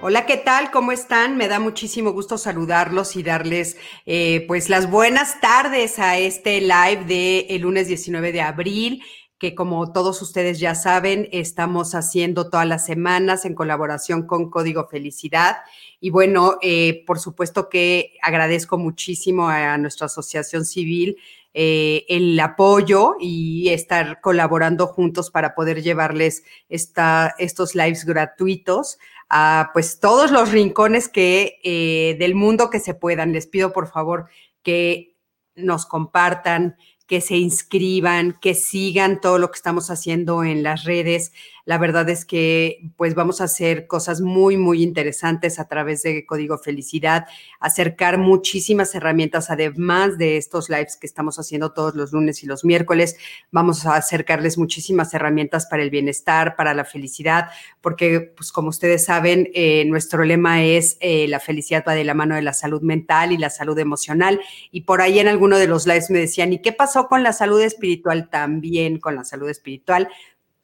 Hola, ¿qué tal? ¿Cómo están? Me da muchísimo gusto saludarlos y darles eh, pues las buenas tardes a este live de el lunes 19 de abril que como todos ustedes ya saben, estamos haciendo todas las semanas en colaboración con Código Felicidad. Y bueno, eh, por supuesto que agradezco muchísimo a nuestra asociación civil eh, el apoyo y estar colaborando juntos para poder llevarles esta, estos lives gratuitos a pues todos los rincones que eh, del mundo que se puedan. Les pido por favor que nos compartan, que se inscriban, que sigan todo lo que estamos haciendo en las redes. La verdad es que pues vamos a hacer cosas muy, muy interesantes a través de Código Felicidad, acercar muchísimas herramientas, además de estos lives que estamos haciendo todos los lunes y los miércoles. Vamos a acercarles muchísimas herramientas para el bienestar, para la felicidad, porque pues como ustedes saben, eh, nuestro lema es eh, la felicidad va de la mano de la salud mental y la salud emocional. Y por ahí en alguno de los lives me decían, ¿y qué pasó con la salud espiritual? También con la salud espiritual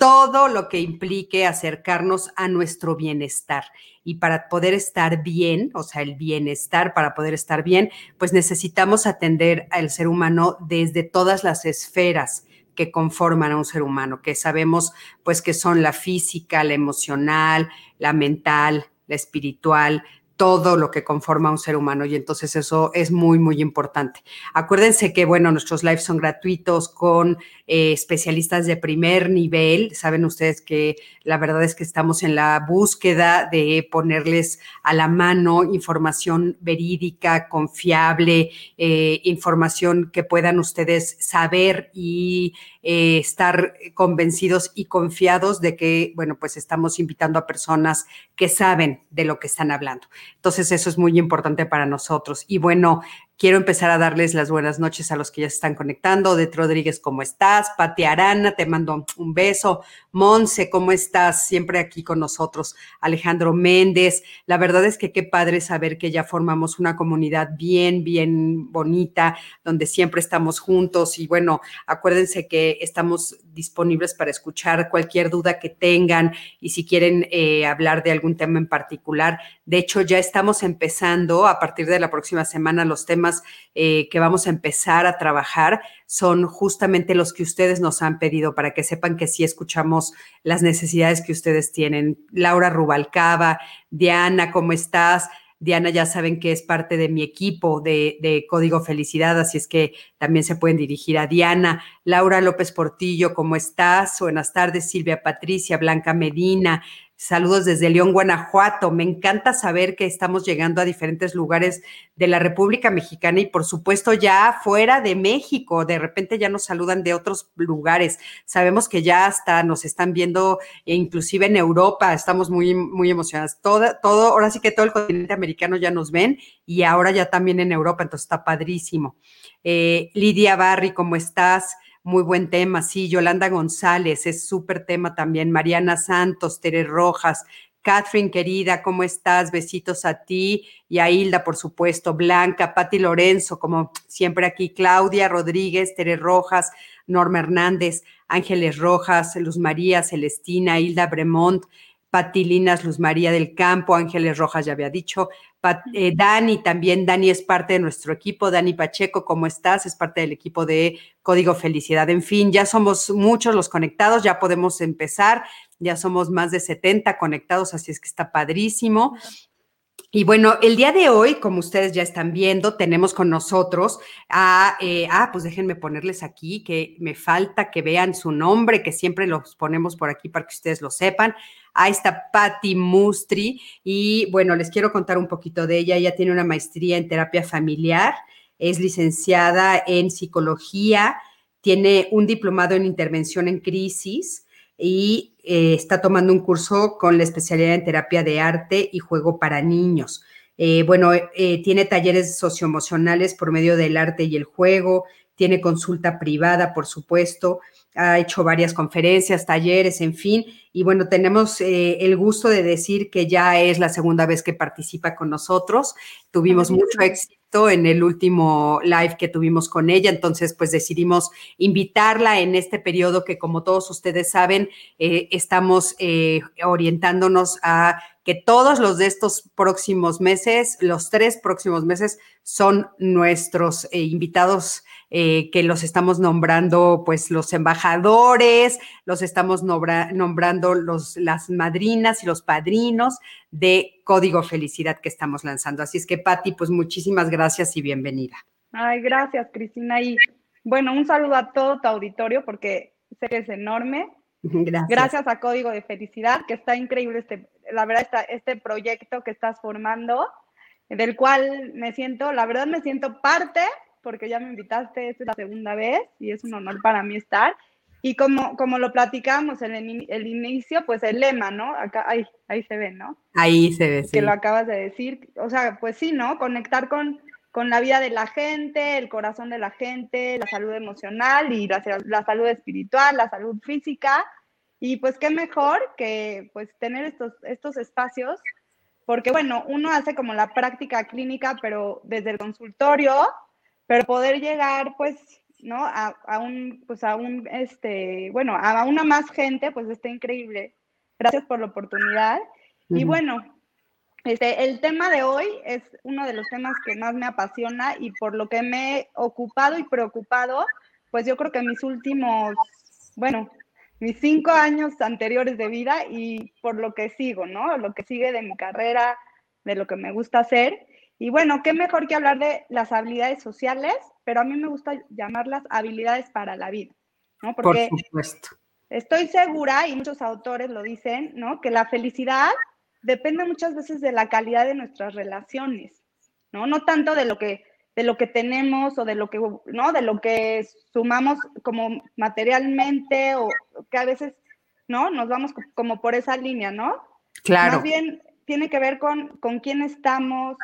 todo lo que implique acercarnos a nuestro bienestar. Y para poder estar bien, o sea, el bienestar, para poder estar bien, pues necesitamos atender al ser humano desde todas las esferas que conforman a un ser humano, que sabemos pues que son la física, la emocional, la mental, la espiritual, todo lo que conforma un ser humano y entonces eso es muy, muy importante. Acuérdense que, bueno, nuestros lives son gratuitos con eh, especialistas de primer nivel. Saben ustedes que la verdad es que estamos en la búsqueda de ponerles a la mano información verídica, confiable, eh, información que puedan ustedes saber y eh, estar convencidos y confiados de que, bueno, pues estamos invitando a personas que saben de lo que están hablando. Entonces, eso es muy importante para nosotros. Y bueno, Quiero empezar a darles las buenas noches a los que ya se están conectando. Det Rodríguez, ¿cómo estás? Pati Arana, te mando un beso. Monse, ¿cómo estás? Siempre aquí con nosotros. Alejandro Méndez. La verdad es que qué padre saber que ya formamos una comunidad bien, bien bonita, donde siempre estamos juntos. Y bueno, acuérdense que estamos disponibles para escuchar cualquier duda que tengan y si quieren eh, hablar de algún tema en particular. De hecho, ya estamos empezando a partir de la próxima semana los temas eh, que vamos a empezar a trabajar son justamente los que ustedes nos han pedido para que sepan que sí escuchamos las necesidades que ustedes tienen. Laura Rubalcaba, Diana, ¿cómo estás? Diana ya saben que es parte de mi equipo de, de, Código Felicidad, así es que también se pueden dirigir a Diana. Laura López Portillo, ¿cómo estás? Buenas tardes, Silvia Patricia, Blanca Medina, Saludos desde León, Guanajuato. Me encanta saber que estamos llegando a diferentes lugares de la República Mexicana y por supuesto ya fuera de México. De repente ya nos saludan de otros lugares. Sabemos que ya hasta nos están viendo e inclusive en Europa. Estamos muy, muy emocionados. Todo, todo, ahora sí que todo el continente americano ya nos ven y ahora ya también en Europa. Entonces está padrísimo. Eh, Lidia Barry, ¿cómo estás? Muy buen tema, sí. Yolanda González, es súper tema también. Mariana Santos, Tere Rojas, Catherine, querida, ¿cómo estás? Besitos a ti y a Hilda, por supuesto, Blanca, Patti Lorenzo, como siempre aquí, Claudia Rodríguez, Tere Rojas, Norma Hernández, Ángeles Rojas, Luz María, Celestina, Hilda Bremont, Patilinas, Luz María del Campo, Ángeles Rojas, ya había dicho, eh, Dani también, Dani es parte de nuestro equipo, Dani Pacheco, ¿cómo estás? Es parte del equipo de Código Felicidad. En fin, ya somos muchos los conectados, ya podemos empezar, ya somos más de 70 conectados, así es que está padrísimo. Y bueno, el día de hoy, como ustedes ya están viendo, tenemos con nosotros a, eh, ah, pues déjenme ponerles aquí, que me falta que vean su nombre, que siempre los ponemos por aquí para que ustedes lo sepan. Ahí está Patti Mustri y bueno, les quiero contar un poquito de ella. Ella tiene una maestría en terapia familiar, es licenciada en psicología, tiene un diplomado en intervención en crisis y eh, está tomando un curso con la especialidad en terapia de arte y juego para niños. Eh, bueno, eh, tiene talleres socioemocionales por medio del arte y el juego, tiene consulta privada, por supuesto, ha hecho varias conferencias, talleres, en fin, y bueno, tenemos eh, el gusto de decir que ya es la segunda vez que participa con nosotros. Tuvimos mucho éxito en el último live que tuvimos con ella, entonces pues decidimos invitarla en este periodo que como todos ustedes saben, eh, estamos eh, orientándonos a que todos los de estos próximos meses, los tres próximos meses, son nuestros eh, invitados eh, que los estamos nombrando, pues los embajadores, los estamos nombrando los, las madrinas y los padrinos de Código Felicidad que estamos lanzando. Así es que, Patti, pues muchísimas gracias y bienvenida. Ay, gracias, Cristina. Y bueno, un saludo a todo tu auditorio porque sé que es enorme. Gracias. Gracias a Código de Felicidad, que está increíble este, la verdad, está, este proyecto que estás formando, del cual me siento, la verdad me siento parte, porque ya me invitaste, esta es la segunda vez y es un honor para mí estar. Y como, como lo platicamos en el, inicio, pues el lema, ¿no? Acá, ahí, ahí se ve, ¿no? Ahí se ve, sí. Que lo acabas de decir. O sea, pues sí, ¿no? Conectar con, con la vida de la gente, el corazón de la gente, la salud emocional y la, la salud espiritual, la salud física y pues qué mejor que pues tener estos, estos espacios, porque bueno, uno hace como la práctica clínica, pero desde el consultorio, pero poder llegar pues, ¿no? A, a un, pues a un, este, bueno, a una más gente, pues está increíble. Gracias por la oportunidad. Y bueno, este, el tema de hoy es uno de los temas que más me apasiona y por lo que me he ocupado y preocupado, pues yo creo que mis últimos, bueno, mis cinco años anteriores de vida y por lo que sigo, ¿no? Lo que sigue de mi carrera, de lo que me gusta hacer. Y bueno, qué mejor que hablar de las habilidades sociales, pero a mí me gusta llamarlas habilidades para la vida, ¿no? Porque por supuesto. Estoy segura, y muchos autores lo dicen, ¿no? Que la felicidad depende muchas veces de la calidad de nuestras relaciones, ¿no? No tanto de lo que de lo que tenemos o de lo que, ¿no? De lo que sumamos como materialmente o que a veces, ¿no? Nos vamos como por esa línea, ¿no? Claro. Más bien tiene que ver con, con quién estamos,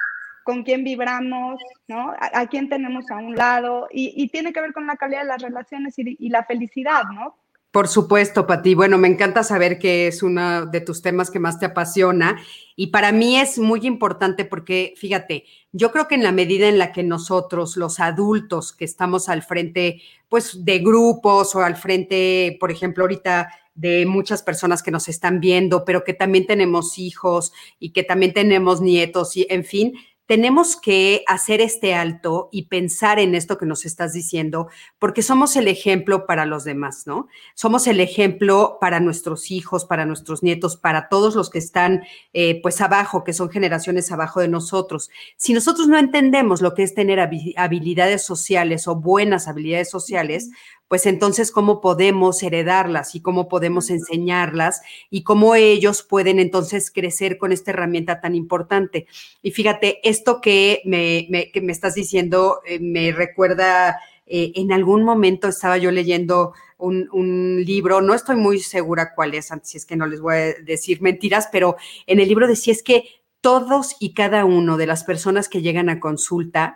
con quién vibramos, ¿no? A, quién tenemos a un lado y, tiene que ver con la calidad de las relaciones y, y la felicidad, ¿no? Por supuesto, Pati. Bueno, me encanta saber que es uno de tus temas que más te apasiona y para mí es muy importante porque, fíjate, yo creo que en la medida en la que nosotros, los adultos que estamos al frente, pues de grupos o al frente, por ejemplo, ahorita de muchas personas que nos están viendo, pero que también tenemos hijos y que también tenemos nietos y, en fin, tenemos que hacer este alto y pensar en esto que nos estás diciendo, porque somos el ejemplo para los demás, ¿no? Somos el ejemplo para nuestros hijos, para nuestros nietos, para todos los que están eh, pues abajo, que son generaciones abajo de nosotros. Si nosotros no entendemos lo que es tener habilidades sociales o buenas habilidades sociales, pues entonces cómo podemos heredarlas y cómo podemos enseñarlas y cómo ellos pueden entonces crecer con esta herramienta tan importante. Y fíjate, esto que me, me estás diciendo eh, me recuerda, eh, en algún momento estaba yo leyendo un, un, libro, no estoy muy segura cuál es, si es que no les voy a decir mentiras, pero en el libro decía es que todos y cada uno de las personas que llegan a consulta,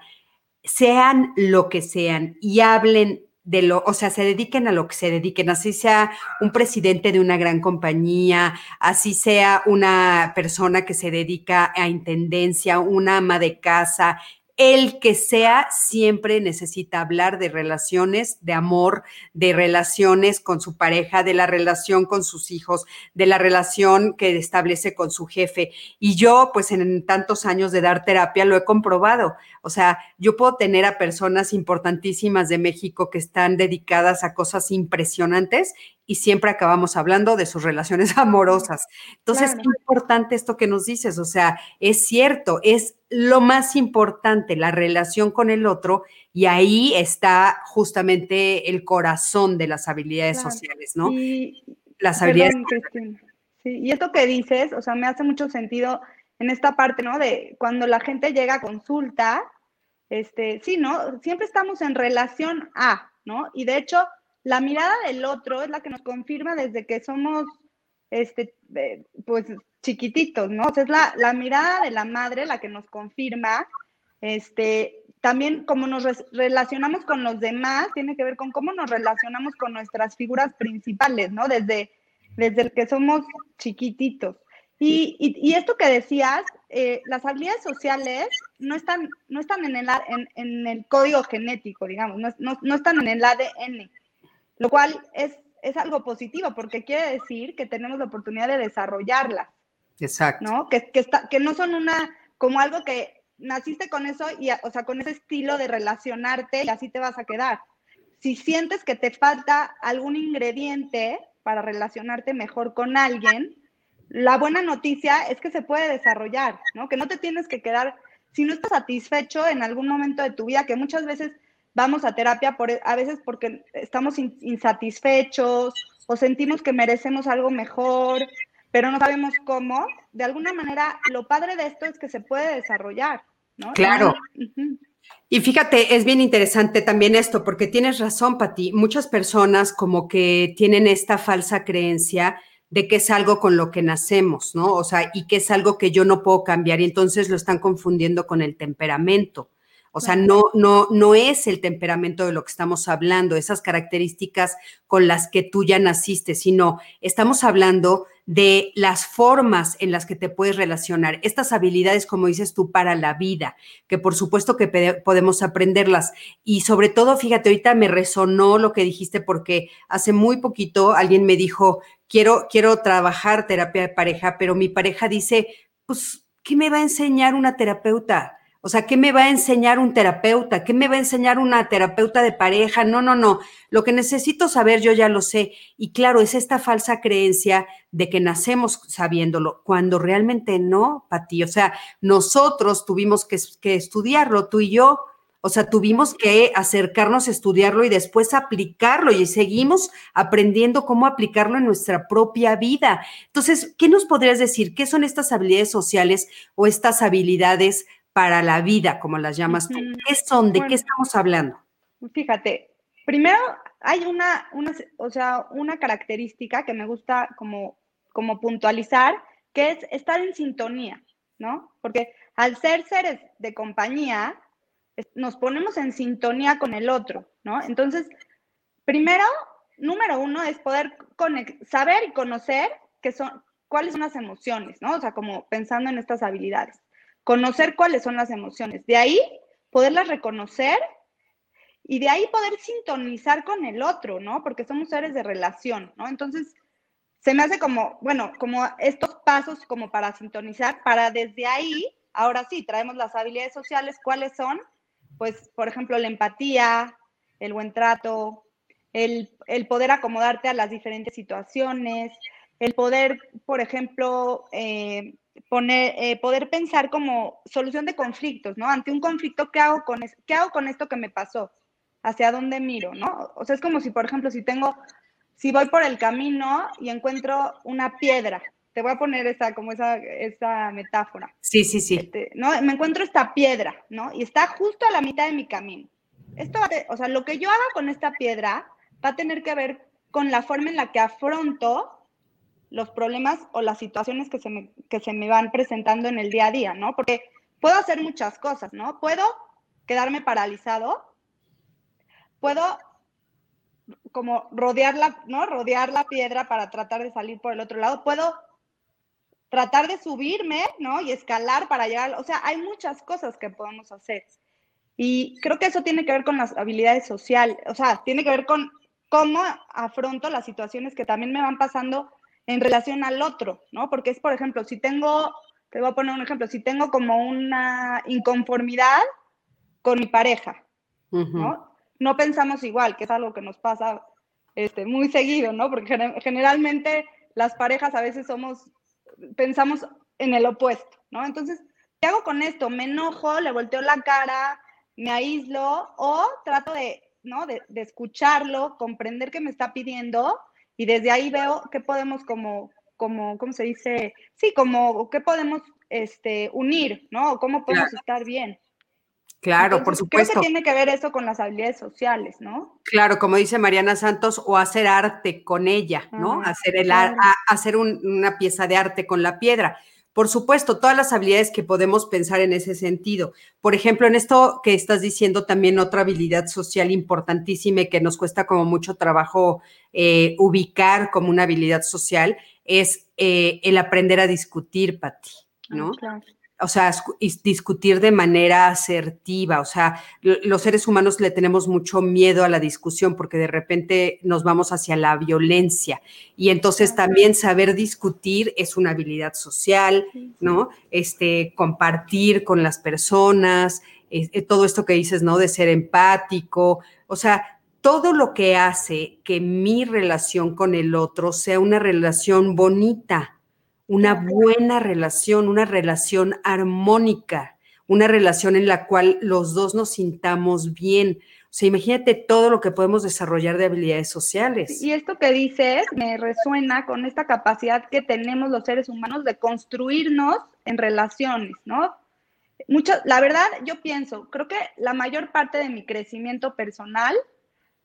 sean lo que sean y hablen de lo, o sea, se dediquen a lo que se dediquen, así sea un presidente de una gran compañía, así sea una persona que se dedica a intendencia, una ama de casa, el que sea siempre necesita hablar de relaciones, de amor, de relaciones con su pareja, de la relación con sus hijos, de la relación que establece con su jefe. Y yo, pues en tantos años de dar terapia, lo he comprobado. O sea, yo puedo tener a personas importantísimas de México que están dedicadas a cosas impresionantes y siempre acabamos hablando de sus relaciones amorosas. Entonces, es importante esto que nos dices, o sea, es cierto, es lo más importante, la relación con el otro, y ahí está justamente el corazón de las habilidades sociales, ¿no? Y, las habilidades. Sí, y esto que dices, o sea, me hace mucho sentido en esta parte, ¿no? De cuando la gente llega a consulta, este, sí, ¿no? Siempre estamos en relación a, ¿no? Y de hecho, la mirada del otro es la que nos confirma desde que somos, este, pues, chiquititos, ¿no? O sea, es la, la mirada de la madre la que nos confirma, este, también cómo nos relacionamos con los demás tiene que ver con cómo nos relacionamos con nuestras figuras principales, ¿no? Desde, desde el que somos chiquititos. Y, y, esto que decías, eh, las habilidades sociales no están, no están en, el, en, en el código genético, digamos, no, no, no, están en el ADN, lo cual es, es algo positivo porque quiere decir que tenemos la oportunidad de desarrollarlas. Exacto. ¿no? Que, que, está, que no son una, como algo que naciste con eso, y, o sea, con ese estilo de relacionarte y así te vas a quedar. Si sientes que te falta algún ingrediente para relacionarte mejor con alguien, la buena noticia es que se puede desarrollar, ¿no? Que no te tienes que quedar, si no estás satisfecho en algún momento de tu vida, que muchas veces vamos a terapia por, a veces porque estamos insatisfechos o sentimos que merecemos algo mejor, pero no sabemos cómo, de alguna manera lo padre de esto es que se puede desarrollar, ¿no? Claro. Y fíjate, es bien interesante también esto, porque tienes razón, Pati. Muchas personas como que tienen esta falsa creencia de que es algo con lo que nacemos, ¿no? O sea, y que es algo que yo no puedo cambiar y entonces lo están confundiendo con el temperamento. O sea, no, no, no es el temperamento de lo que estamos hablando, esas características con las que tú ya naciste, sino estamos hablando de las formas en las que te puedes relacionar, estas habilidades, como dices tú, para la vida, que por supuesto que podemos aprenderlas. Y sobre todo, fíjate, ahorita me resonó lo que dijiste porque hace muy poquito alguien me dijo, quiero, quiero trabajar terapia de pareja, pero mi pareja dice, pues, ¿qué me va a enseñar una terapeuta? O sea, ¿qué me va a enseñar un terapeuta? ¿Qué me va a enseñar una terapeuta de pareja? No, no, no. Lo que necesito saber yo ya lo sé. Y claro, es esta falsa creencia de que nacemos sabiéndolo, cuando realmente no, Pati. O sea, nosotros tuvimos que, que estudiarlo, tú y yo. O sea, tuvimos que acercarnos a estudiarlo y después aplicarlo y seguimos aprendiendo cómo aplicarlo en nuestra propia vida. Entonces, ¿qué nos podrías decir? ¿Qué son estas habilidades sociales o estas habilidades para la vida, como las llamas tú. ¿Qué son? ¿De qué estamos hablando? Fíjate, primero hay una, una, o sea, una característica que me gusta como, como puntualizar, que es estar en sintonía, ¿no? Porque al ser seres de compañía, nos ponemos en sintonía con el otro, ¿no? Entonces, primero, número uno es poder saber y conocer qué son, cuáles son las emociones, ¿no? O sea, como pensando en estas habilidades conocer cuáles son las emociones. De ahí poderlas reconocer y de ahí poder sintonizar con el otro, ¿no? Porque somos seres de relación, ¿no? Entonces, se me hace como, bueno, como estos pasos como para sintonizar, para desde ahí, ahora sí, traemos las habilidades sociales, ¿cuáles son? Pues, por ejemplo, la empatía, el buen trato, el, el poder acomodarte a las diferentes situaciones, el poder, por ejemplo, eh, poner, eh, poder pensar como solución de conflictos, ¿no? Ante un conflicto, ¿qué hago, con ¿qué hago con esto que me pasó? ¿Hacia dónde miro, no? O sea, es como si, por ejemplo, si tengo, si voy por el camino y encuentro una piedra, te voy a poner esa, como esa, esa metáfora. Sí, sí, sí. Este, ¿no? Me encuentro esta piedra, ¿no? Y está justo a la mitad de mi camino. Esto o sea, lo que yo haga con esta piedra va a tener que ver con la forma en la que afronto los problemas o las situaciones que se, me, que se me van presentando en el día a día, ¿no? Porque puedo hacer muchas cosas, ¿no? Puedo quedarme paralizado, puedo como rodear la, ¿no? Rodear la piedra para tratar de salir por el otro lado, puedo tratar de subirme, ¿no? Y escalar para llegar, o sea, hay muchas cosas que podemos hacer. Y creo que eso tiene que ver con las habilidades sociales, o sea, tiene que ver con cómo afronto las situaciones que también me van pasando en relación al otro, ¿no? Porque es, por ejemplo, si tengo, te voy a poner un ejemplo, si tengo como una inconformidad con mi pareja, ¿no? No pensamos igual, que es algo que nos pasa este, muy seguido, ¿no? Porque generalmente las parejas a veces somos, pensamos en el opuesto, ¿no? Entonces, ¿qué hago con esto? ¿Me enojo, le volteo la cara, me aíslo o trato de, ¿no? De, de escucharlo, comprender qué me está pidiendo y desde ahí veo qué podemos como, como, ¿cómo se dice? Sí, como qué podemos este, unir, ¿no? ¿Cómo podemos estar bien? Claro, por supuesto. Creo que tiene que ver eso con las habilidades sociales, ¿no? Claro, como dice Mariana Santos, o hacer arte con ella, ¿no? hacer el, hacer una pieza de arte con la piedra. Por supuesto, todas las habilidades que podemos pensar en ese sentido. Por ejemplo, en esto que estás diciendo también otra habilidad social importantísima y que nos cuesta como mucho trabajo eh, ubicar como una habilidad social es eh, el aprender a discutir, Pati, ¿no? Ah, o sea, discutir de manera asertiva. O sea, los seres humanos le tenemos mucho miedo a la discusión porque de repente nos vamos hacia la violencia. Y entonces también saber discutir es una habilidad social, ¿no? Este, compartir con las personas, eh, todo esto que dices, ¿no? De ser empático. O sea, todo lo que hace que mi relación con el otro sea una relación bonita una buena relación, una relación armónica, una relación en la cual los dos nos sintamos bien. O sea, imagínate todo lo que podemos desarrollar de habilidades sociales. Y esto que dices me resuena con esta capacidad que tenemos los seres humanos de construirnos en relaciones, ¿no? Mucho, la verdad, yo pienso, creo que la mayor parte de mi crecimiento personal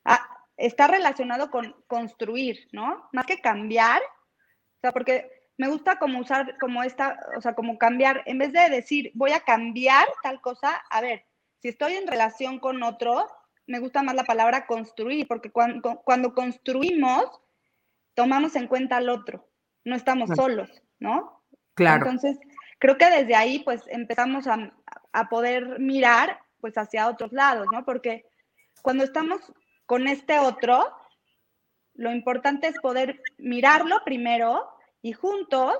ah, está relacionado con construir, ¿no? Más que cambiar, o sea, porque me gusta como usar como esta, o sea, como cambiar, en vez de decir voy a cambiar tal cosa, a ver, si estoy en relación con otro, me gusta más la palabra construir, porque cuando, cuando construimos, tomamos en cuenta al otro, no estamos solos, ¿no? Claro. Entonces, creo que desde ahí, pues, empezamos a, a poder mirar, pues, hacia otros lados, ¿no? Porque cuando estamos con este otro, lo importante es poder mirarlo primero y juntos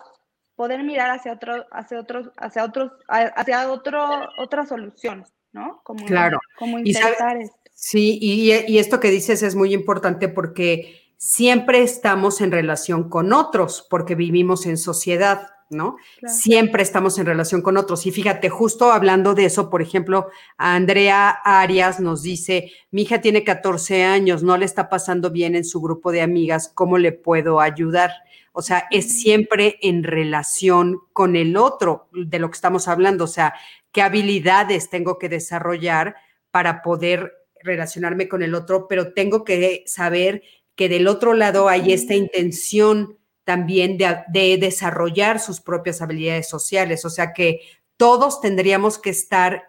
poder mirar hacia otro, hacia otros, hacia otros, hacia otro, otra solución, ¿no? Como, claro. Como intentar esto. Sí, y, y, esto que dices es muy importante porque siempre estamos en relación con otros, porque vivimos en sociedad. ¿no? Siempre estamos en relación con otros. Y fíjate, justo hablando de eso, por ejemplo, Andrea Arias nos dice, mi hija tiene 14 años, no le está pasando bien en su grupo de amigas, ¿cómo le puedo ayudar? O sea, es siempre en relación con el otro de lo que estamos hablando, o sea, qué habilidades tengo que desarrollar para poder relacionarme con el otro, pero tengo que saber que del otro lado hay esta intención también de, desarrollar sus propias habilidades sociales. O sea que todos tendríamos que estar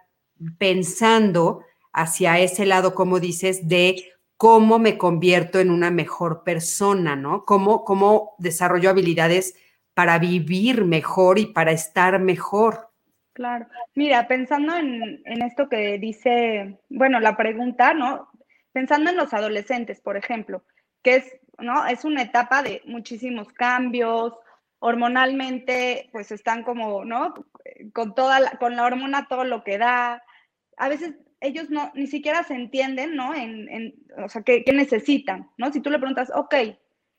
pensando hacia ese lado, como dices, de cómo me convierto en una mejor persona, ¿no? Cómo, cómo desarrollo habilidades para vivir mejor y para estar mejor. Claro. Mira, pensando en, en, esto que dice, bueno, la pregunta, ¿no? Pensando en los adolescentes, por ejemplo, que es ¿no? Es una etapa de muchísimos cambios, hormonalmente, pues están como, ¿no? Con toda la, con la hormona todo lo que da. A veces ellos no, ni siquiera se entienden, ¿no? En, o sea, ¿qué, necesitan, ¿no? Si tú le preguntas, ok,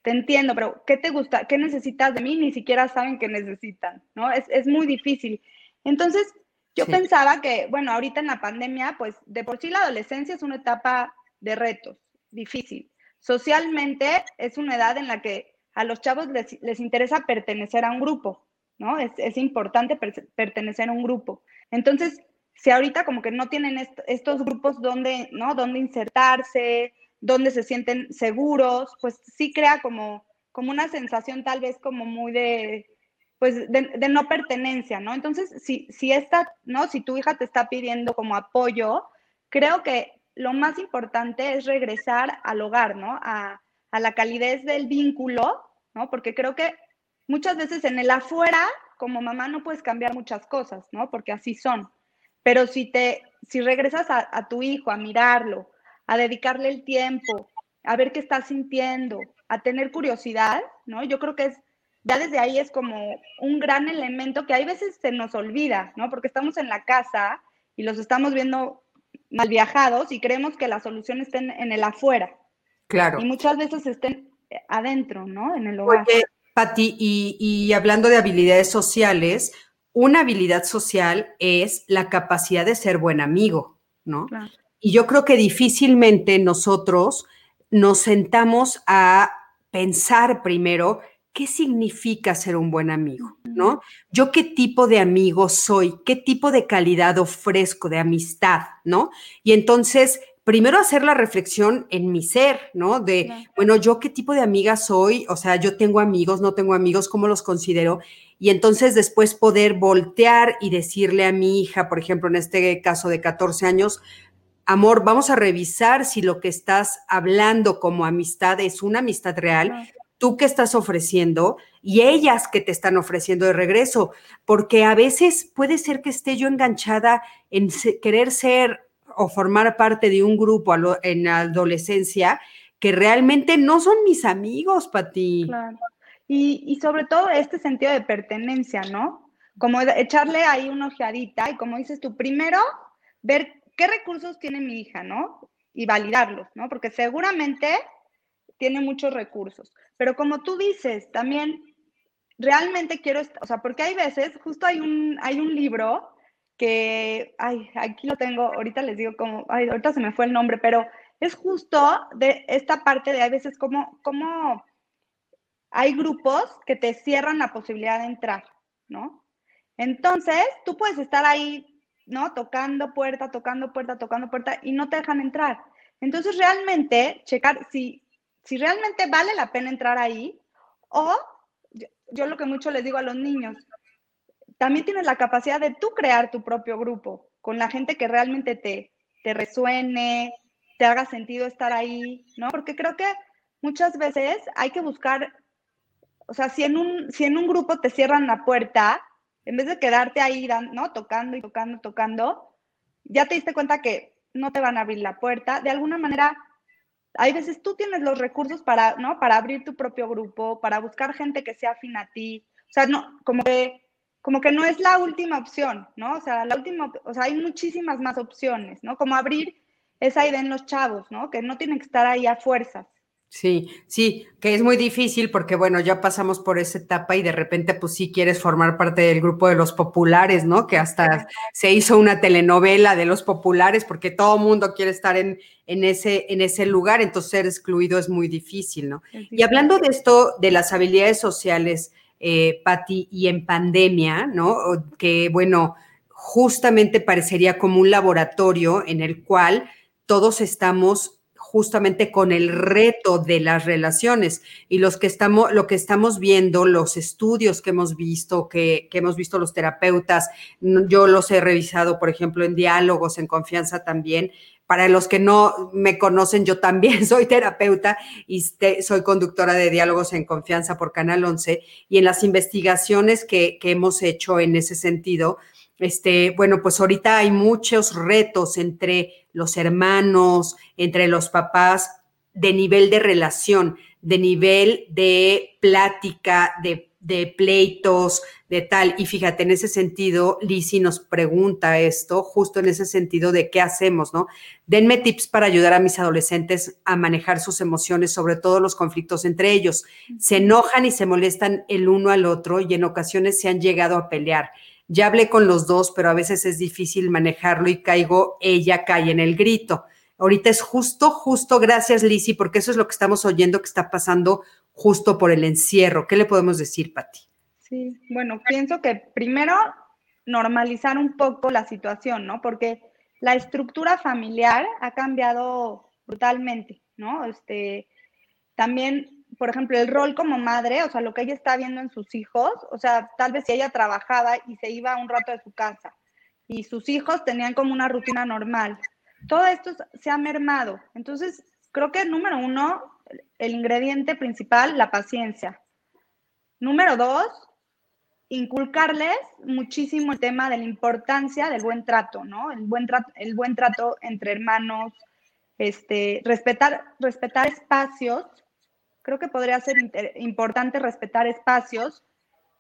te entiendo, pero ¿qué te gusta? ¿Qué necesitas de mí? Ni siquiera saben qué necesitan, ¿no? Es, muy difícil. Entonces, yo pensaba que, bueno, ahorita en la pandemia, pues de por sí la adolescencia es una etapa de retos, difícil. Socialmente es una edad en la que a los chavos les, interesa pertenecer a un grupo, ¿no? Es, importante pertenecer a un grupo. Entonces, si ahorita como que no tienen estos grupos donde, ¿no? Donde insertarse, donde se sienten seguros, pues sí crea como, como una sensación tal vez como muy de, pues de, no pertenencia, ¿no? Entonces, si, si esta, ¿no? Si tu hija te está pidiendo como apoyo, creo que lo más importante es regresar al hogar, ¿no? A, la calidez del vínculo, ¿no? Porque creo que muchas veces en el afuera, como mamá, no puedes cambiar muchas cosas, ¿no? Porque así son. Pero si te, si regresas a, tu hijo, a mirarlo, a dedicarle el tiempo, a ver qué está sintiendo, a tener curiosidad, ¿no? Yo creo que es, ya desde ahí es como un gran elemento que hay veces se nos olvida, ¿no? Porque estamos en la casa y los estamos viendo mal viajados y creemos que la solución está en, el afuera. Claro. Y muchas veces estén adentro, ¿no? En el hogar. Porque, Pati, y, hablando de habilidades sociales, una habilidad social es la capacidad de ser buen amigo, ¿no? Y yo creo que difícilmente nosotros nos sentamos a pensar primero ¿qué significa ser un buen amigo? ¿No? Yo qué tipo de amigo soy, qué tipo de calidad ofrezco de amistad, ¿no? Y entonces, primero hacer la reflexión en mi ser, ¿no? De, bueno, yo qué tipo de amiga soy, o sea, yo tengo amigos, no tengo amigos, ¿cómo los considero? Y entonces después poder voltear y decirle a mi hija, por ejemplo, en este caso de 14 años, amor, vamos a revisar si lo que estás hablando como amistad es una amistad real, tú que estás ofreciendo y ellas que te están ofreciendo de regreso, porque a veces puede ser que esté yo enganchada en querer ser o formar parte de un grupo en la adolescencia que realmente no son mis amigos, Pati. Claro. Y, sobre todo este sentido de pertenencia, ¿no? Como echarle ahí una ojeadita y como dices tú, primero ver qué recursos tiene mi hija, ¿no? Y validarlos, ¿no? Porque seguramente tiene muchos recursos. Pero como tú dices, también realmente quiero, o sea, porque hay veces, justo hay un, hay un libro que, ay, aquí lo tengo, ahorita les digo cómo, ay, ahorita se me fue el nombre, pero es justo de esta parte de hay veces como, como hay grupos que te cierran la posibilidad de entrar, ¿no? Entonces, tú puedes estar ahí, ¿no? Tocando puerta, tocando puerta, tocando puerta y no te dejan entrar. Entonces, realmente, checar si, si realmente vale la pena entrar ahí o yo, lo que mucho les digo a los niños, también tienes la capacidad de tú crear tu propio grupo con la gente que realmente te, te resuene, te haga sentido estar ahí, ¿no? Porque creo que muchas veces hay que buscar, o sea, si en un, si en un grupo te cierran la puerta, en vez de quedarte ahí, ¿no? Tocando y tocando, tocando, ya te diste cuenta que no te van a abrir la puerta. De alguna manera, hay veces tú tienes los recursos para, ¿no? Para abrir tu propio grupo, para buscar gente que sea afín a ti. O sea, no, como que, como que no es la última opción, ¿no? O sea, la última, o sea, hay muchísimas más opciones, ¿no? Como abrir esa idea en los chavos, ¿no? Que no tienen que estar ahí a fuerzas. Sí, sí, que es muy difícil porque, bueno, ya pasamos por esa etapa y de repente, pues sí quieres formar parte del grupo de los populares, ¿no? Que hasta se hizo una telenovela de los populares porque todo mundo quiere estar en, en, ese, en ese lugar, entonces ser excluido es muy difícil, ¿no? Y hablando de esto, de las habilidades sociales, eh, Patti, y en pandemia, ¿no? Que, bueno, justamente parecería como un laboratorio en el cual todos estamos justamente con el reto de las relaciones y los que estamos, lo que estamos viendo, los estudios que hemos visto, que, que, hemos visto los terapeutas, yo los he revisado, por ejemplo, en diálogos, en confianza también. Para los que no me conocen, yo también soy terapeuta y soy conductora de diálogos en confianza por Canal 11 y en las investigaciones que, que hemos hecho en ese sentido, este, bueno, pues ahorita hay muchos retos entre los hermanos, entre los papás, de nivel de relación, de nivel de plática, de, de pleitos, de tal. Y fíjate, en ese sentido, Lisi nos pregunta esto, justo en ese sentido de qué hacemos, ¿no? Denme tips para ayudar a mis adolescentes a manejar sus emociones, sobre todo los conflictos entre ellos. Se enojan y se molestan el uno al otro y en ocasiones se han llegado a pelear ya hablé con los dos, pero a veces es difícil manejarlo y caigo, ella cae en el grito. Ahorita es justo, justo, gracias Lisi, porque eso es lo que estamos oyendo que está pasando justo por el encierro. ¿Qué le podemos decir, Pati? Sí, bueno, pienso que primero normalizar un poco la situación, ¿no? Porque la estructura familiar ha cambiado brutalmente, ¿no? Este, también por ejemplo, el rol como madre, o sea, lo que ella está viendo en sus hijos, o sea, tal vez si ella trabajaba y se iba un rato de su casa y sus hijos tenían como una rutina normal, todo esto se ha mermado. Entonces, creo que número uno, el ingrediente principal, la paciencia. Número dos, inculcarles muchísimo el tema de la importancia del buen trato, ¿no? El buen trato, el buen trato entre hermanos, este, respetar, respetar espacios creo que podría ser importante respetar espacios,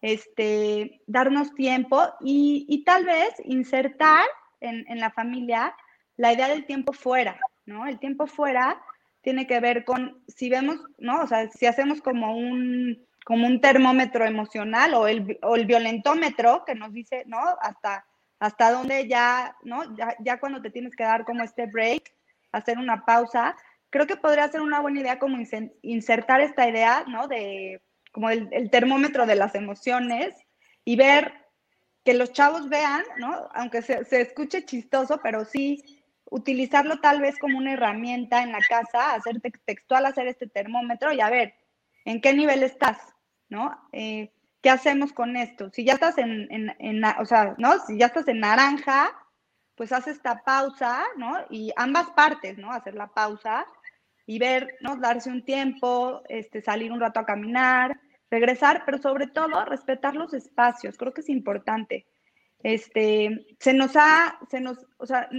este, darnos tiempo y, tal vez insertar en, la familia la idea del tiempo fuera, ¿no? El tiempo fuera tiene que ver con, si vemos, ¿no? O sea, si hacemos como un, como un termómetro emocional o el, o el violentómetro que nos dice, ¿no? Hasta, hasta dónde ya, ¿no? Ya, ya cuando te tienes que dar como este break, hacer una pausa, creo que podría ser una buena idea como insertar esta idea, ¿no? De como el, termómetro de las emociones y ver que los chavos vean, ¿no? Aunque se, escuche chistoso, pero sí utilizarlo tal vez como una herramienta en la casa, hacer textual, hacer este termómetro y a ver, ¿en qué nivel estás? ¿No? Eh, ¿qué hacemos con esto? Si ya estás en, en, en, o sea, ¿no? Si ya estás en naranja, pues haz esta pausa, ¿no? Y ambas partes, ¿no? Hacer la pausa y ver, ¿no? Darse un tiempo, este, salir un rato a caminar, regresar, pero sobre todo respetar los espacios, creo que es importante. Este, se nos ha, se nos, o sea,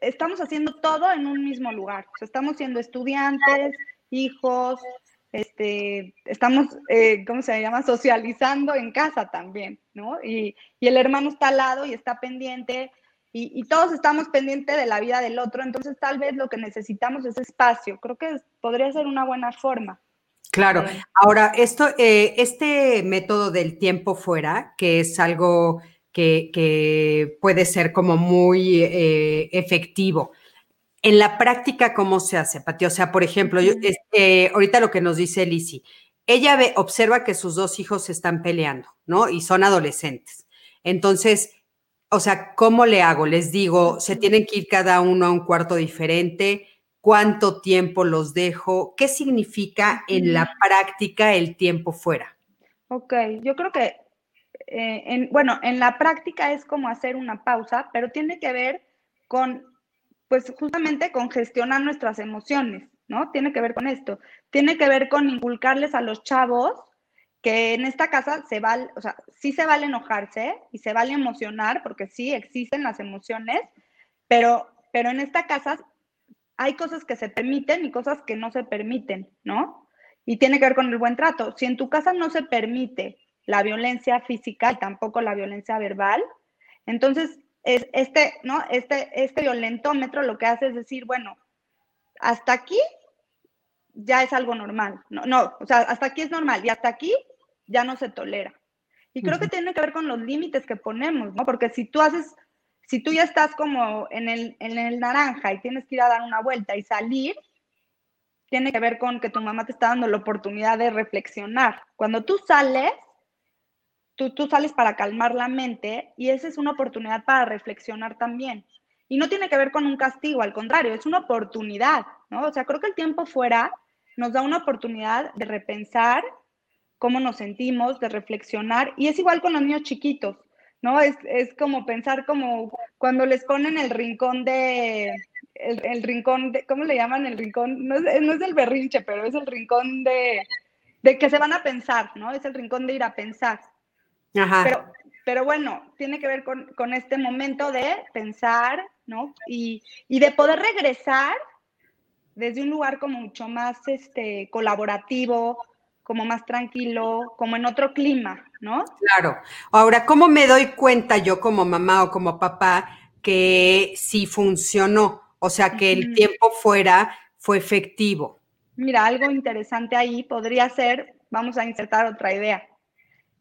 estamos haciendo todo en un mismo lugar, estamos siendo estudiantes, hijos, este, estamos, eh, ¿cómo se llama? Socializando en casa también, ¿no? Y, y, el hermano está al lado y está pendiente y, y, todos estamos pendientes de la vida del otro, entonces tal vez lo que necesitamos es espacio. Creo que podría ser una buena forma. Claro. Ahora, esto, eh, este método del tiempo fuera, que es algo que, que puede ser como muy eh, efectivo, en la práctica, ¿cómo se hace, Pati? O sea, por ejemplo, yo, este, ahorita lo que nos dice Lisi, ella ve, observa que sus dos hijos se están peleando, ¿no? Y son adolescentes. Entonces, o sea, ¿cómo le hago? Les digo, se tienen que ir cada uno a un cuarto diferente, cuánto tiempo los dejo, qué significa en la práctica el tiempo fuera. Ok, yo creo que, eh, en, bueno, en la práctica es como hacer una pausa, pero tiene que ver con pues justamente con gestionar nuestras emociones, ¿no? Tiene que ver con esto. Tiene que ver con inculcarles a los chavos que en esta casa se vale, o sea, sí se vale enojarse y se vale emocionar, porque sí existen las emociones, pero, pero en esta casa hay cosas que se permiten y cosas que no se permiten, ¿no? Y tiene que ver con el buen trato. Si en tu casa no se permite la violencia física y tampoco la violencia verbal, entonces es este, ¿no? Este, este violentómetro lo que hace es decir, bueno, hasta aquí ya es algo normal. No, no, o sea, hasta aquí es normal y hasta aquí ya no se tolera. Y creo que tiene que ver con los límites que ponemos, ¿no? Porque si tú haces, si tú ya estás como en el, en el naranja y tienes que ir a dar una vuelta y salir, tiene que ver con que tu mamá te está dando la oportunidad de reflexionar. Cuando tú sales, tú, tú sales para calmar la mente y esa es una oportunidad para reflexionar también. Y no tiene que ver con un castigo, al contrario, es una oportunidad, ¿no? O sea, creo que el tiempo fuera nos da una oportunidad de repensar cómo nos sentimos, de reflexionar, y es igual con los niños chiquitos, ¿no? Es, es como pensar como cuando les ponen el rincón de, el, el, rincón de, ¿cómo le llaman el rincón? No es, no es el berrinche, pero es el rincón de, de que se van a pensar, ¿no? Es el rincón de ir a pensar. Pero, pero bueno, tiene que ver con, con, este momento de pensar, ¿no? Y, y, de poder regresar desde un lugar como mucho más este, colaborativo, como más tranquilo, como en otro clima, ¿no? Claro. Ahora, ¿cómo me doy cuenta yo como mamá o como papá que sí funcionó? O sea, que el tiempo fuera fue efectivo. Mira, algo interesante ahí podría ser, vamos a insertar otra idea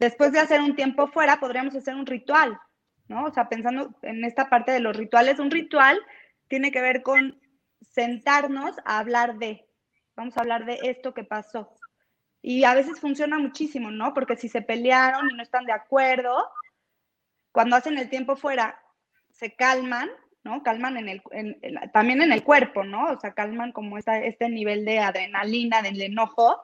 Después de hacer un tiempo fuera, podríamos hacer un ritual, ¿no? O sea, pensando en esta parte de los rituales, un ritual tiene que ver con sentarnos a hablar de, vamos a hablar de esto que pasó. Y a veces funciona muchísimo, ¿no? Porque si se pelearon y no están de acuerdo, cuando hacen el tiempo fuera, se calman, ¿no? Calman en el, también en el cuerpo, ¿no? O sea, calman como esta, este nivel de adrenalina, del enojo,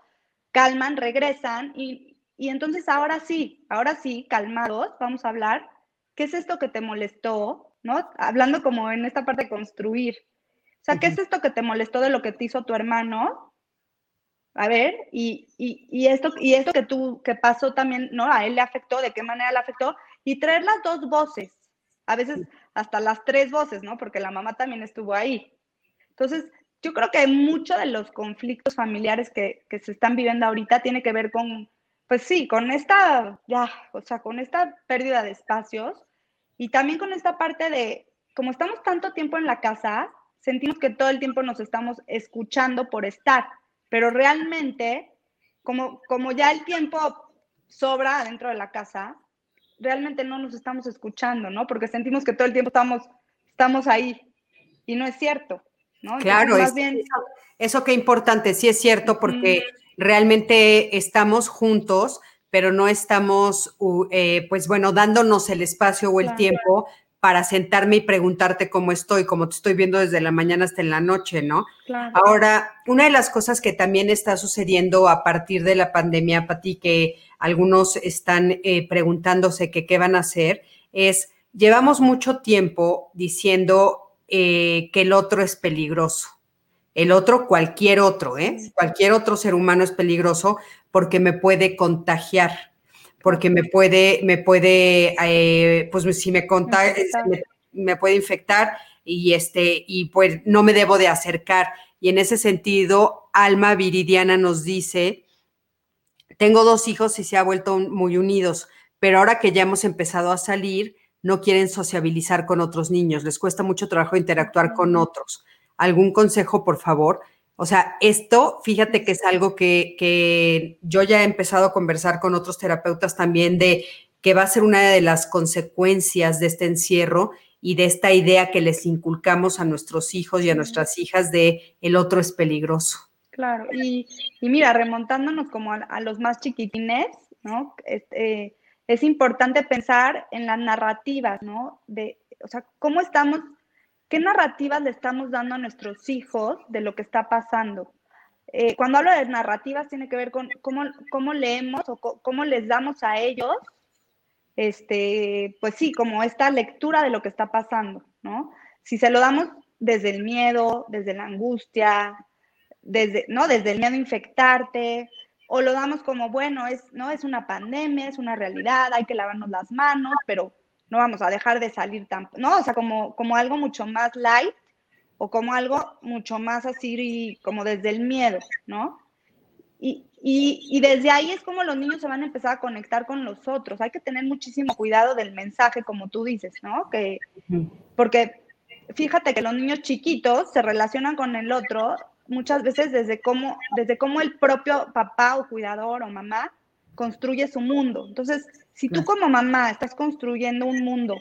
calman, regresan y y entonces ahora sí, ahora sí, calmados, vamos a hablar, ¿qué es esto que te molestó? ¿No? Hablando como en esta parte de construir. O sea, ¿qué es esto que te molestó de lo que te hizo tu hermano? A ver, y, y, esto, y esto que tú, que pasó también, ¿no? A él le afectó, ¿de qué manera le afectó? Y traer las dos voces, a veces hasta las tres voces, ¿no? Porque la mamá también estuvo ahí. Entonces, yo creo que muchos de los conflictos familiares que, que se están viviendo ahorita tiene que ver con pues sí, con esta, ya, o sea, con esta pérdida de espacios y también con esta parte de, como estamos tanto tiempo en la casa, sentimos que todo el tiempo nos estamos escuchando por estar, pero realmente, como, como ya el tiempo sobra dentro de la casa, realmente no nos estamos escuchando, ¿no? Porque sentimos que todo el tiempo estamos, estamos ahí y no es cierto, ¿no? Claro, es, bien... eso, eso qué importante, sí es cierto, porque realmente estamos juntos, pero no estamos, eh, pues bueno, dándonos el espacio o el tiempo para sentarme y preguntarte cómo estoy, como te estoy viendo desde la mañana hasta en la noche, ¿no? Ahora, una de las cosas que también está sucediendo a partir de la pandemia, Pati, que algunos están eh, preguntándose que qué van a hacer, es, llevamos mucho tiempo diciendo eh, que el otro es peligroso. El otro, cualquier otro, ¿eh? Cualquier otro ser humano es peligroso porque me puede contagiar porque me puede, me puede, eh, pues si me contagia, me, puede infectar y este, y pues no me debo de acercar. Y en ese sentido, Alma Viridiana nos dice, tengo dos hijos y se ha vuelto muy unidos, pero ahora que ya hemos empezado a salir, no quieren sociabilizar con otros niños, les cuesta mucho trabajo interactuar con otros. ¿Algún consejo, por favor? O sea, esto, fíjate que es algo que, yo ya he empezado a conversar con otros terapeutas también de que va a ser una de las consecuencias de este encierro y de esta idea que les inculcamos a nuestros hijos y a nuestras hijas de el otro es peligroso. Claro, y, mira, remontándonos como a, los más chiquitines, ¿no? Este, es importante pensar en las narrativas, ¿no? De, o sea, cómo estamos ¿Qué narrativas le estamos dando a nuestros hijos de lo que está pasando? Eh, cuando hablo de narrativas tiene que ver con cómo, cómo leemos o cómo les damos a ellos, este, pues sí, como esta lectura de lo que está pasando, ¿no? Si se lo damos desde el miedo, desde la angustia, desde, ¿no? Desde el miedo a infectarte, o lo damos como, bueno, es, ¿no? Es una pandemia, es una realidad, hay que lavarnos las manos, pero no vamos a dejar de salir tan, ¿no? O sea, como, como algo mucho más light o como algo mucho más así como desde el miedo, ¿no? Y, y, desde ahí es como los niños se van a empezar a conectar con los otros. Hay que tener muchísimo cuidado del mensaje, como tú dices, ¿no? Que, porque fíjate que los niños chiquitos se relacionan con el otro muchas veces desde cómo, desde cómo el propio papá o cuidador o mamá construye su mundo. Entonces, si tú como mamá estás construyendo un mundo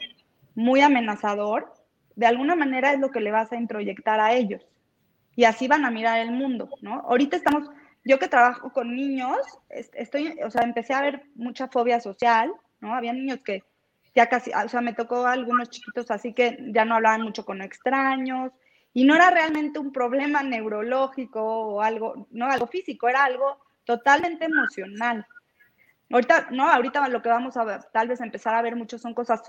muy amenazador, de alguna manera es lo que le vas a introyectar a ellos. Y así van a mirar el mundo, ¿no? Ahorita estamos, yo que trabajo con niños, estoy, o sea, empecé a ver mucha fobia social, ¿no? Había niños que ya casi, o sea, me tocó algunos chiquitos así que ya no hablaban mucho con extraños y no era realmente un problema neurológico o algo, no algo físico, era algo totalmente emocional, Ahorita, no, ahorita lo que vamos a tal vez empezar a ver mucho son cosas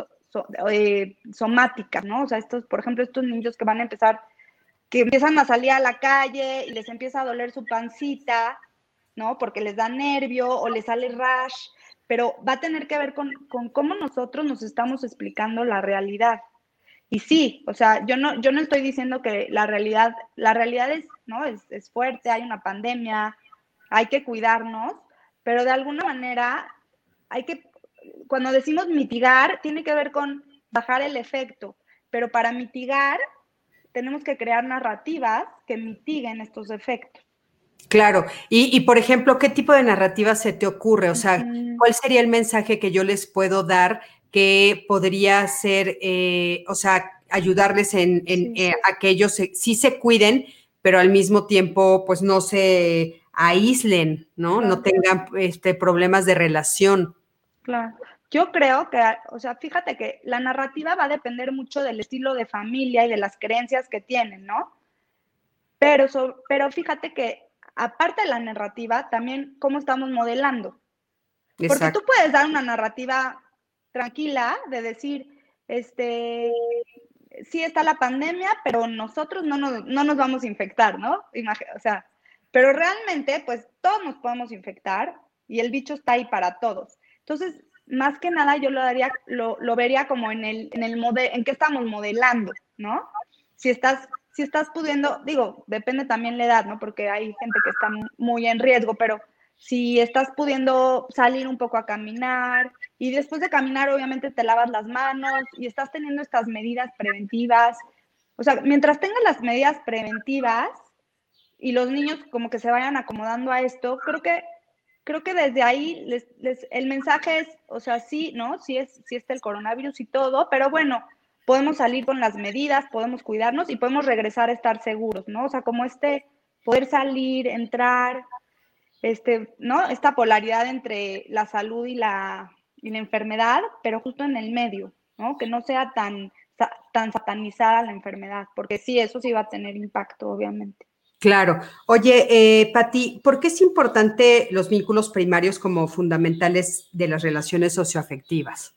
eh, somáticas, ¿no? O sea, estos, por ejemplo, estos niños que van a empezar, que empiezan a salir a la calle y les empieza a doler su pancita, ¿no? Porque les da nervio o les sale rash, pero va a tener que ver con, cómo nosotros nos estamos explicando la realidad. Y sí, o sea, yo no, yo no estoy diciendo que la realidad, la realidad es, ¿no? Es, es fuerte, hay una pandemia, hay que cuidarnos, pero de alguna manera hay que, cuando decimos mitigar, tiene que ver con bajar el efecto, pero para mitigar tenemos que crear narrativas que mitiguen estos efectos. Claro, y, por ejemplo, ¿qué tipo de narrativa se te ocurre? O sea, ¿cuál sería el mensaje que yo les puedo dar que podría ser, eh, o sea, ayudarles en, eh, a que ellos sí se cuiden, pero al mismo tiempo, pues no se aíslen, ¿no? No tengan este, problemas de relación. Claro. Yo creo que, o sea, fíjate que la narrativa va a depender mucho del estilo de familia y de las creencias que tienen, ¿no? Pero, pero fíjate que aparte de la narrativa, también cómo estamos modelando. Porque tú puedes dar una narrativa tranquila de decir, este, sí está la pandemia, pero nosotros no nos, no nos vamos a infectar, ¿no? o sea, pero realmente, pues todos nos podemos infectar y el bicho está ahí para todos. Entonces, más que nada, yo lo, daría, lo, vería como en el, en el modelo, en qué estamos modelando, ¿no? Si estás, si estás pudiendo, digo, depende también la edad, ¿no? Porque hay gente que está muy en riesgo, pero si estás pudiendo salir un poco a caminar y después de caminar obviamente te lavas las manos y estás teniendo estas medidas preventivas, o sea, mientras tengas las medidas preventivas, y los niños como que se vayan acomodando a esto, creo que, creo que desde ahí les, el mensaje es, o sea, sí, ¿no? Sí, es, sí está el coronavirus y todo, pero bueno, podemos salir con las medidas, podemos cuidarnos y podemos regresar a estar seguros, ¿no? O sea, como este, poder salir, entrar, este, ¿no? Esta polaridad entre la salud y la, y la enfermedad, pero justo en el medio. ¿no? Que no sea tan, tan satanizada la enfermedad, porque sí, eso sí va a tener impacto, obviamente. Claro. Oye, eh, Pati, ¿por qué es importante los vínculos primarios como fundamentales de las relaciones socioafectivas?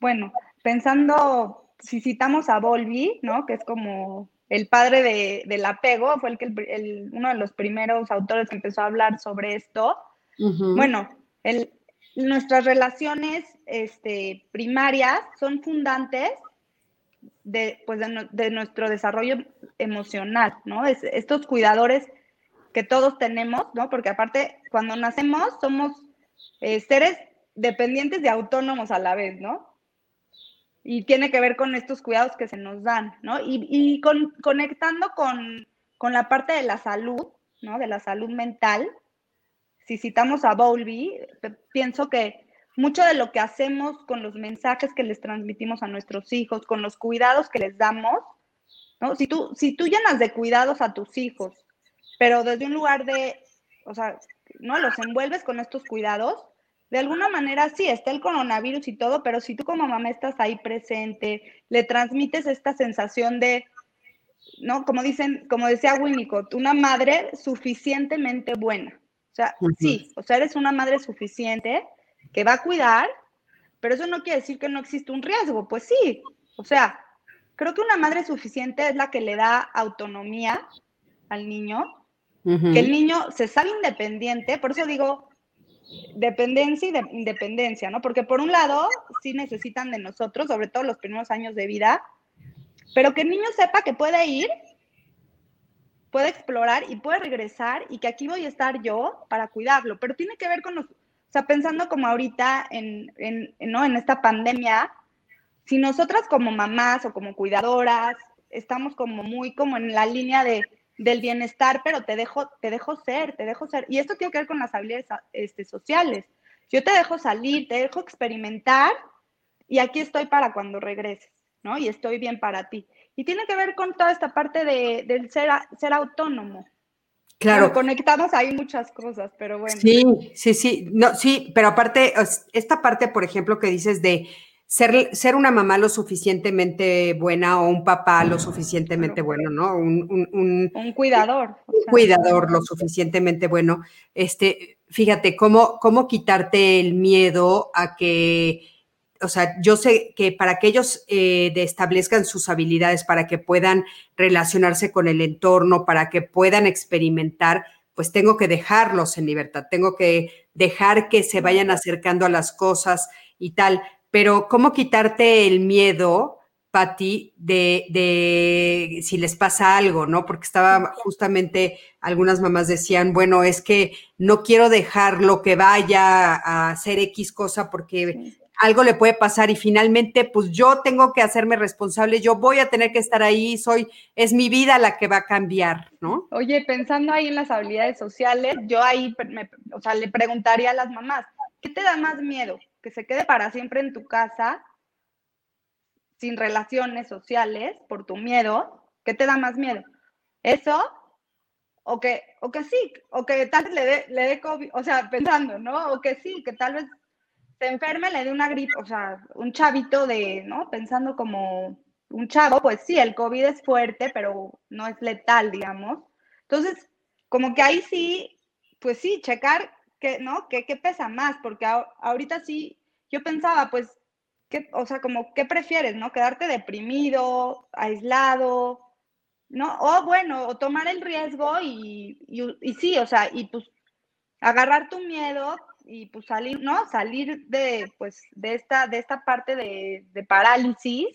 Bueno, pensando, si citamos a Volvi, ¿no? Que es como el padre de, del apego, fue el que el, uno de los primeros autores que empezó a hablar sobre esto. Bueno, el, nuestras relaciones este, primarias son fundantes de, pues de, nuestro desarrollo emocional, ¿no? Es, estos cuidadores que todos tenemos, ¿no? Porque aparte, cuando nacemos somos eh, seres dependientes y autónomos a la vez, ¿no? Y tiene que ver con estos cuidados que se nos dan, ¿no? Y, con, conectando con, con, la parte de la salud, ¿no? De la salud mental. Si citamos a Bowlby, pienso que mucho de lo que hacemos con los mensajes que les transmitimos a nuestros hijos, con los cuidados que les damos, ¿no? Si tú, si tú llenas de cuidados a tus hijos, pero desde un lugar de, o sea, ¿no? Los envuelves con estos cuidados, de alguna manera sí, está el coronavirus y todo, pero si tú como mamá estás ahí presente, le transmites esta sensación de, ¿no? Como dicen, como decía Winnicott, una madre suficientemente buena. O sea, sí, o sea, eres una madre suficiente que va a cuidar, pero eso no quiere decir que no existe un riesgo. Pues sí, o sea, creo que una madre suficiente es la que le da autonomía al niño, que el niño se sabe independiente, por eso digo dependencia y independencia, ¿no? Porque por un lado, sí necesitan de nosotros, sobre todo los primeros años de vida, pero que el niño sepa que puede ir, puede explorar y puede regresar y que aquí voy a estar yo para cuidarlo, pero tiene que ver con los, pensando como ahorita en, ¿no? en esta pandemia, si nosotras como mamás o como cuidadoras estamos como muy como en la línea de, del bienestar, pero te dejo, te dejo ser, te dejo ser. Y esto tiene que ver con las habilidades este, sociales. Yo te dejo salir, te dejo experimentar y aquí estoy para cuando regreses, ¿no? Y estoy bien para ti. Y tiene que ver con toda esta parte de, del ser, ser autónomo. Claro. conectamos ahí muchas cosas, pero bueno. Sí, sí, sí. No, sí, pero aparte, esta parte, por ejemplo, que dices de ser, ser una mamá lo suficientemente buena o un papá lo suficientemente bueno, ¿no? Un, un, cuidador. Un cuidador lo suficientemente bueno. Este, fíjate, cómo, cómo quitarte el miedo a que o sea, yo sé que para que ellos eh, establezcan sus habilidades, para que puedan relacionarse con el entorno, para que puedan experimentar, pues tengo que dejarlos en libertad, tengo que dejar que se vayan acercando a las cosas y tal. Pero, ¿cómo quitarte el miedo, Patti, de, de si les pasa algo, ¿no? Porque estaba justamente, algunas mamás decían, bueno, es que no quiero dejar lo que vaya a hacer X cosa porque algo le puede pasar y finalmente pues yo tengo que hacerme responsable, yo voy a tener que estar ahí, soy, es mi vida la que va a cambiar, ¿no? Oye, pensando ahí en las habilidades sociales, yo ahí, o sea, le preguntaría a las mamás, ¿qué te da más miedo? ¿Que se quede para siempre en tu casa sin relaciones sociales por tu miedo? ¿Qué te da más miedo? ¿Eso? O que, o que sí, o que tal vez le dé le COVID, o sea, pensando, ¿no? O que sí, que tal vez se enferme, le dé una gripe, o sea, un chavito de, ¿no? Pensando como un chavo, pues sí, el COVID es fuerte, pero no es letal, digamos. Entonces, como que ahí sí, pues sí, checar que, ¿no? ¿Qué, qué pesa más? Porque ahorita sí, yo pensaba, pues, ¿qué, o sea, como, ¿qué prefieres, no? Quedarte deprimido, aislado, ¿no? O bueno, o tomar el riesgo y, y, y sí, o sea, y pues agarrar tu miedo, y pues salir, ¿no? Salir de, pues, de esta, de esta parte de, parálisis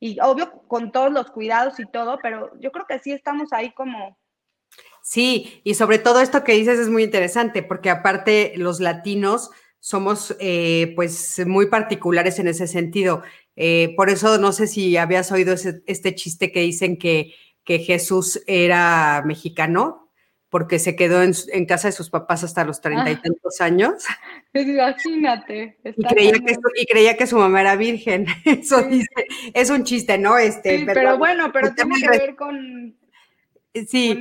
y obvio con todos los cuidados y todo, pero yo creo que sí estamos ahí como... Sí, y sobre todo esto que dices es muy interesante, porque aparte los latinos somos eh, pues muy particulares en ese sentido. Eh, por eso no sé si habías oído este chiste que dicen que, que Jesús era mexicano, porque se quedó en, casa de sus papás hasta los treinta y ah. tantos años. Imagínate. Y creía, que y creía, que su mamá era virgen. Eso dice, es un chiste, ¿no? Este, pero bueno, pero tiene que ver con... Sí,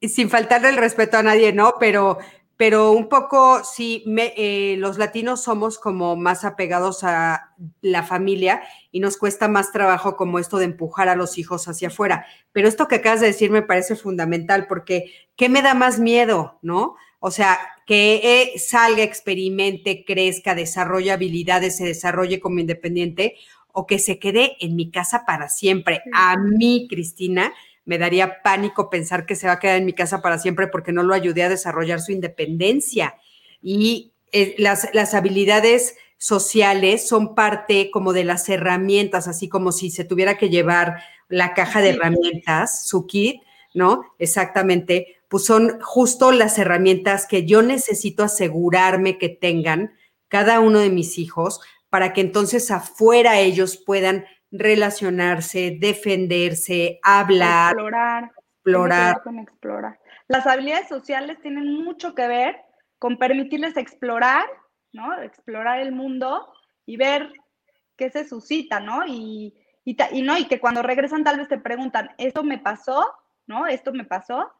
sin faltarle el respeto a nadie, ¿no? Pero, pero un poco, sí, eh, los latinos somos como más apegados a la familia y nos cuesta más trabajo como esto de empujar a los hijos hacia afuera. Pero esto que acabas de decir me parece fundamental porque ¿qué me da más miedo, no? O sea, que salga, experimente, crezca, desarrolle habilidades, se desarrolle como independiente o que se quede en mi casa para siempre. A mí, Cristina, me daría pánico pensar que se va a quedar en mi casa para siempre porque no lo ayudé a desarrollar su independencia. Y eh, las, las habilidades sociales son parte como de las herramientas, así como si se tuviera que llevar la caja de herramientas, su kit, ¿no? Exactamente, pues son justo las herramientas que yo necesito asegurarme que tengan cada uno de mis hijos para que entonces afuera ellos puedan relacionarse, defenderse, hablar, explorar, explorar. Con explorar. Las habilidades sociales tienen mucho que ver con permitirles explorar, ¿no? Explorar el mundo y ver qué se suscita, ¿no? Y, y, y, no, y que cuando regresan tal vez te preguntan, ¿esto me pasó? ¿No? ¿Esto me pasó?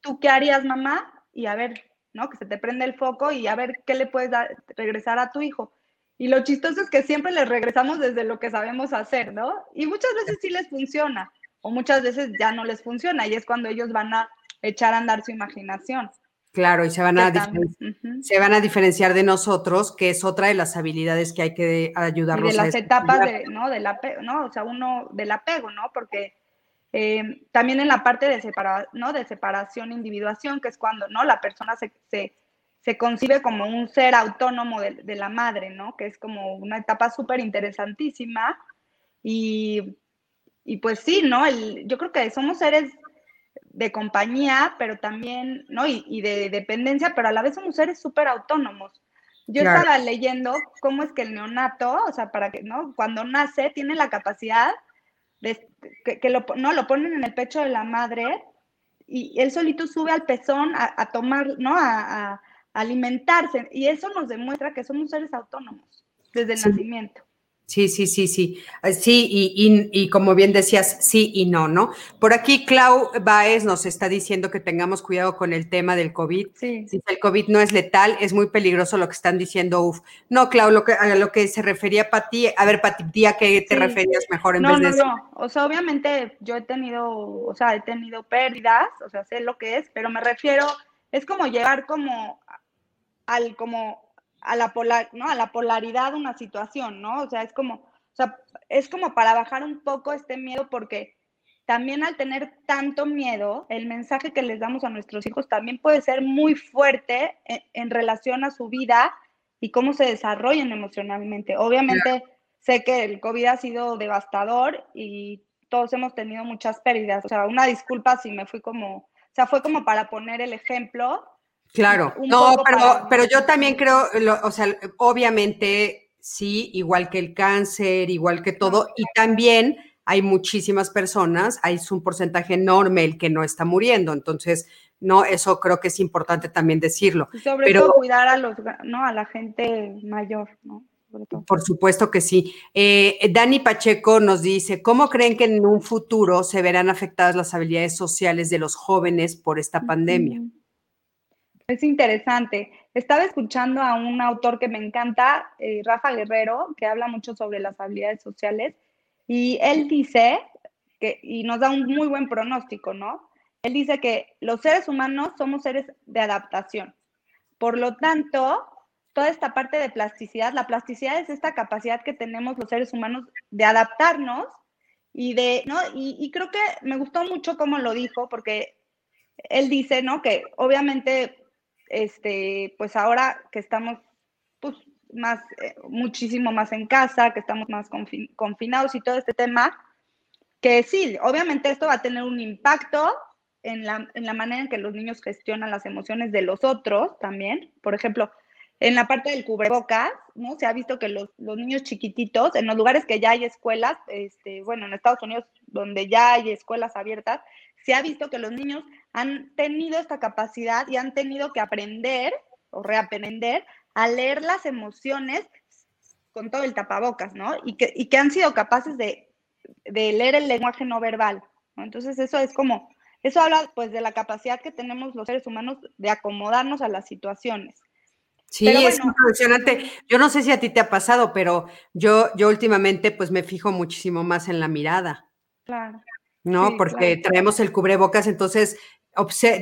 ¿Tú qué harías, mamá? Y a ver, ¿no? Que se te prende el foco y a ver qué le puedes dar, regresar a tu hijo. Y lo chistoso es que siempre les regresamos desde lo que sabemos hacer, ¿no? Y muchas veces sí les funciona, o muchas veces ya no les funciona, y es cuando ellos van a echar a andar su imaginación. Claro, y se van, a se van a diferenciar de nosotros, que es otra de las habilidades que hay que ayudarlos y de las etapas de, ¿no? del apego, ¿no? O sea, uno del apego, ¿no? Porque eh, también en la parte de, separa, ¿no? de separación, individuación, que es cuando, ¿no? La persona se, se se concibe como un ser autónomo de, la madre, ¿no? Que es como una etapa súper interesantísima. Y, pues sí, ¿no? yo creo que somos seres de compañía, pero también, ¿no? Y, de dependencia, pero a la vez somos seres súper autónomos. Yo estaba leyendo cómo es que el neonato, o sea, para que, ¿no? Cuando nace, tiene la capacidad de que, lo, no, lo ponen en el pecho de la madre y él solito sube al pezón a, tomar, ¿no? a, alimentarse. Y eso nos demuestra que somos seres autónomos desde el nacimiento. Sí, sí, sí, sí. Eh, sí, y, y, como bien decías, sí y no, ¿no? Por aquí Clau Baez nos está diciendo que tengamos cuidado con el tema del COVID. Sí. Si el COVID no es letal, es muy peligroso lo que están diciendo, uf. No, Clau, lo que, a lo que se refería Pati, a ver, Pati, ¿a qué te referías mejor en vez de eso? No, no, o sea, obviamente yo he tenido, o sea, he tenido pérdidas, o sea, sé lo que es, pero me refiero, es como llevar como al como a la polar, ¿no? A la polaridad de una situación, ¿no? O sea, es como, o sea, es como para bajar un poco este miedo porque también al tener tanto miedo, el mensaje que les damos a nuestros hijos también puede ser muy fuerte en, relación a su vida y cómo se desarrollan emocionalmente. Obviamente sé que el COVID ha sido devastador y todos hemos tenido muchas pérdidas. O sea, una disculpa si me fui como, o sea, fue como para poner el ejemplo, Claro, no, pero, pero yo también creo, o sea, obviamente sí, igual que el cáncer, igual que todo, y también hay muchísimas personas, hay un porcentaje enorme el que no está muriendo, entonces, no, eso creo que es importante también decirlo. sobre todo cuidar a los, no, a la gente mayor, ¿no? Por supuesto que sí. Eh, Dani Pacheco nos dice, ¿cómo creen que en un futuro se verán afectadas las habilidades sociales de los jóvenes por esta pandemia? Es interesante. Estaba escuchando a un autor que me encanta, eh, Rafa Guerrero, que habla mucho sobre las habilidades sociales, y él dice, que, y nos da un muy buen pronóstico, ¿no? Él dice que los seres humanos somos seres de adaptación. Por lo tanto, toda esta parte de plasticidad, la plasticidad es esta capacidad que tenemos los seres humanos de adaptarnos y de, ¿no? Y, y creo que me gustó mucho cómo lo dijo, porque él dice, ¿no? Que obviamente este, pues ahora que estamos pues, más, eh, muchísimo más en casa, que estamos más confinados y todo este tema, que sí, obviamente esto va a tener un impacto en la, en la manera en que los niños gestionan las emociones de los otros también. Por ejemplo, en la parte del cubrebocas, ¿no? Se ha visto que los, los, niños chiquititos, en los lugares que ya hay escuelas, este, bueno, en Estados Unidos, donde ya hay escuelas abiertas, se ha visto que los niños han tenido esta capacidad y han tenido que aprender o reaprender a leer las emociones con todo el tapabocas, ¿no? Y que, han sido capaces de, leer el lenguaje no verbal, ¿no? Entonces eso es como eso habla pues de la capacidad que tenemos los seres humanos de acomodarnos a las situaciones. Sí, es impresionante. Yo no sé si a ti te ha pasado, pero yo, yo últimamente pues me fijo muchísimo más en la mirada. Claro. ¿No? Porque traemos el cubrebocas, entonces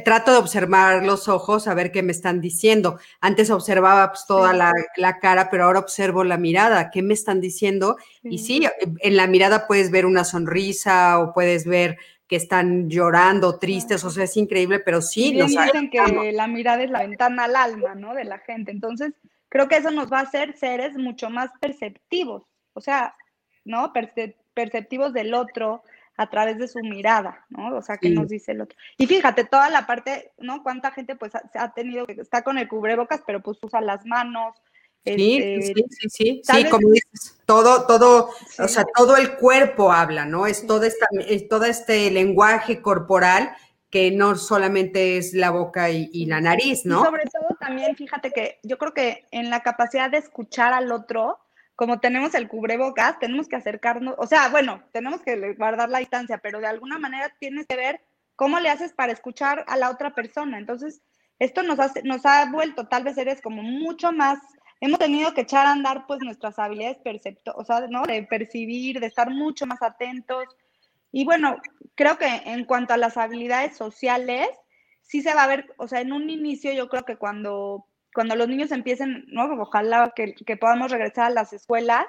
trato de observar los ojos a ver qué me están diciendo. Antes observaba pues, toda la, cara, pero ahora observo la mirada, qué me están diciendo. Y sí, en la mirada puedes ver una sonrisa o puedes ver que están llorando, tristes, o sea, es increíble, pero sí. Bien dicen que la mirada es la ventana al alma, ¿no? De la gente. Entonces, creo que eso nos va a hacer seres mucho más perceptivos, o sea, ¿no? perceptivos del otro, a través de su mirada, ¿no? O sea, que nos dice el otro. Y fíjate, toda la parte, ¿no? Cuánta gente pues ha, ha tenido, está con el cubrebocas, pero pues usa las manos. Sí, este, sí, sí, sí, sí, como dices, todo, todo, o sea, todo el cuerpo habla, ¿no? Es todo, esta, es todo este lenguaje corporal que no solamente es la boca y, y la nariz, ¿no? Y sobre todo también, fíjate que yo creo que en la capacidad de escuchar al otro, como tenemos el cubrebocas, tenemos que acercarnos, o sea, bueno, tenemos que guardar la distancia, pero de alguna manera tienes que ver cómo le haces para escuchar a la otra persona. Entonces, esto nos, hace, nos ha vuelto tal vez eres como mucho más, hemos tenido que echar a andar pues nuestras habilidades percepto, o sea, ¿no? De percibir, de estar mucho más atentos. Y bueno, creo que en cuanto a las habilidades sociales, sí se va a ver, o sea, en un inicio yo creo que cuando cuando los niños empiecen, ¿no? Ojalá que, que, podamos regresar a las escuelas,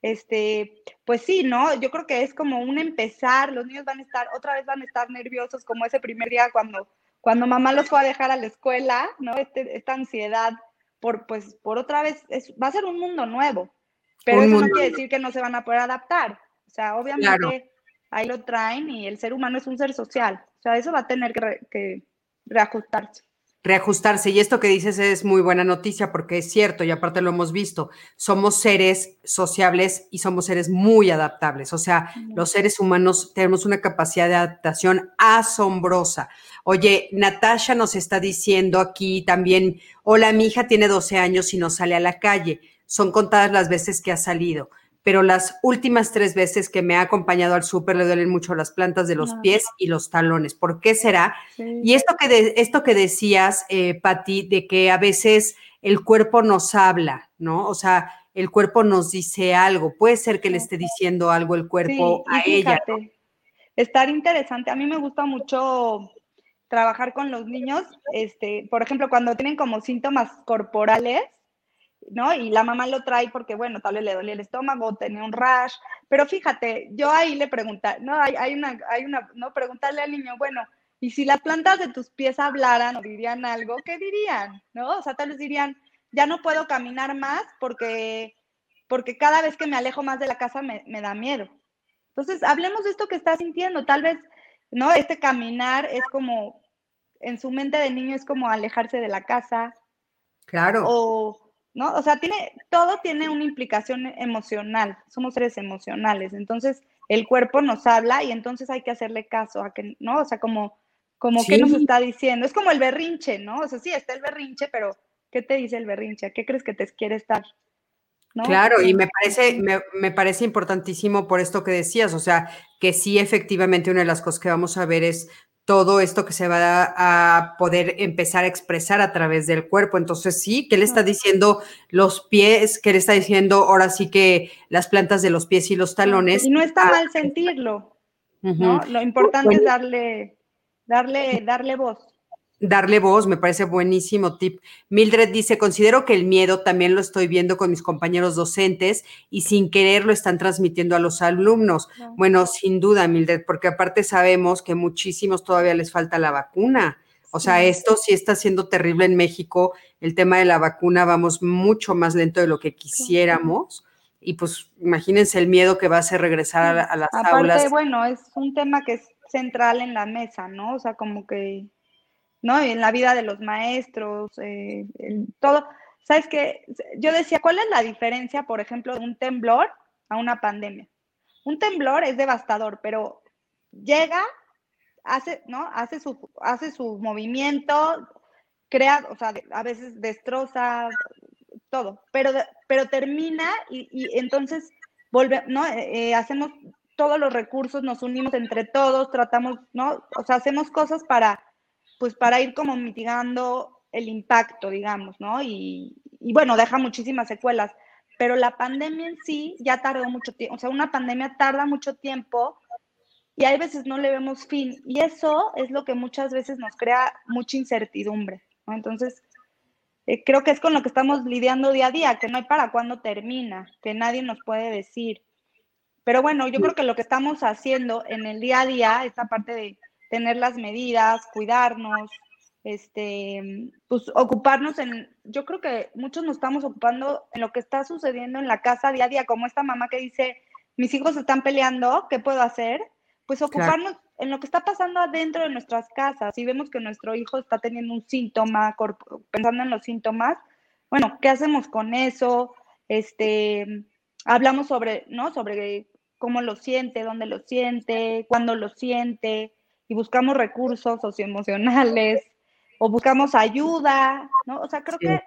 este, pues sí, ¿no? Yo creo que es como un empezar, los niños van a estar, otra vez van a estar nerviosos como ese primer día cuando, cuando mamá los fue a dejar a la escuela, ¿no? Este, esta ansiedad por, pues, por otra vez, es, va a ser un mundo nuevo, pero eso no quiere decir que no se van a poder adaptar, o sea, obviamente ahí lo traen y el ser humano es un ser social, o sea, eso va a tener que, que reajustarse reajustarse. Y esto que dices es muy buena noticia porque es cierto y aparte lo hemos visto. Somos seres sociables y somos seres muy adaptables. O sea, los seres humanos tenemos una capacidad de adaptación asombrosa. Oye, Natasha nos está diciendo aquí también, hola, mi hija tiene 12 años y no sale a la calle. Son contadas las veces que ha salido pero las últimas tres veces que me ha acompañado al súper le duelen mucho las plantas de los pies y los talones. ¿Por qué será? Y esto que, esto que decías, eh, Patti, de que a veces el cuerpo nos habla, ¿no? O sea, el cuerpo nos dice algo. Puede ser que le esté diciendo algo el cuerpo a ella. Estar interesante. A mí me gusta mucho trabajar con los niños, este, por ejemplo, cuando tienen como síntomas corporales, ¿no? Y la mamá lo trae porque, bueno, tal vez le dolía el estómago, tenía un rash, pero fíjate, yo ahí le pregunté, no, hay, hay, una, hay una, no, preguntarle al niño, bueno, y si las plantas de tus pies hablaran o dirían algo, ¿qué dirían? ¿No? O sea, tal vez dirían, ya no puedo caminar más porque, porque cada vez que me alejo más de la casa me, me da miedo. Entonces, hablemos de esto que está sintiendo, tal vez, ¿no? Este caminar es como, en su mente de niño es como alejarse de la casa. Claro. O, ¿no? O sea, tiene, todo tiene una implicación emocional, somos seres emocionales, entonces el cuerpo nos habla y entonces hay que hacerle caso a que, ¿no? O sea, como, como qué nos está diciendo, es como el berrinche, ¿no? O sea, sí, está el berrinche, pero ¿qué te dice el berrinche? qué crees que te quiere estar? Claro, y me parece, me, me, parece importantísimo por esto que decías, o sea, que sí, efectivamente, una de las cosas que vamos a ver es todo esto que se va a poder empezar a expresar a través del cuerpo. Entonces, sí, ¿qué le está diciendo los pies? ¿Qué le está diciendo ahora sí que las plantas de los pies y los talones? Y no está mal sentirlo, ¿no? Lo importante es darle, darle, darle voz darle voz, me parece buenísimo tip. Mildred dice, considero que el miedo también lo estoy viendo con mis compañeros docentes y sin querer lo están transmitiendo a los alumnos. Bueno, sin duda, Mildred, porque aparte sabemos que muchísimos todavía les falta la vacuna. O sea, esto sí está siendo terrible en México. El tema de la vacuna, vamos mucho más lento de lo que quisiéramos. Y pues imagínense el miedo que va a hacer regresar a, las Aparte, Bueno, es un tema que es central en la mesa, ¿no? O sea, como que ¿no? En la vida de los maestros, eh, todo. ¿Sabes qué? Yo decía, ¿cuál es la diferencia, por ejemplo, de un temblor a una pandemia? Un temblor es devastador, pero llega, hace, ¿no? Hace su, hace su movimiento, crea, o sea, a veces destroza todo, pero, pero termina y, entonces vuelve, ¿no? Eh, eh, hacemos, todos los recursos, nos unimos entre todos, tratamos, ¿no? O sea, hacemos cosas para, pues para ir como mitigando el impacto, digamos, ¿no? Y, y bueno, deja muchísimas secuelas, pero la pandemia en sí ya tardó mucho tiempo, o sea, una pandemia tarda mucho tiempo y hay veces no le vemos fin y eso es lo que muchas veces nos crea mucha incertidumbre, ¿no? Entonces, eh, creo que es con lo que estamos lidiando día a día, que no hay para cuándo termina, que nadie nos puede decir. Pero bueno, yo creo que lo que estamos haciendo en el día a día, esta parte de tener las medidas, cuidarnos, este, pues ocuparnos en, yo creo que muchos nos estamos ocupando en lo que está sucediendo en la casa día a día, como esta mamá que dice, mis hijos están peleando, ¿qué puedo hacer? Pues ocuparnos en lo que está pasando adentro de nuestras casas. Si vemos que nuestro hijo está teniendo un síntoma, pensando en los síntomas, bueno, ¿qué hacemos con eso? Este, hablamos sobre, ¿no? Sobre cómo lo siente, dónde lo siente, cuándo lo siente, y buscamos recursos socioemocionales, o buscamos ayuda, ¿no? O sea, creo que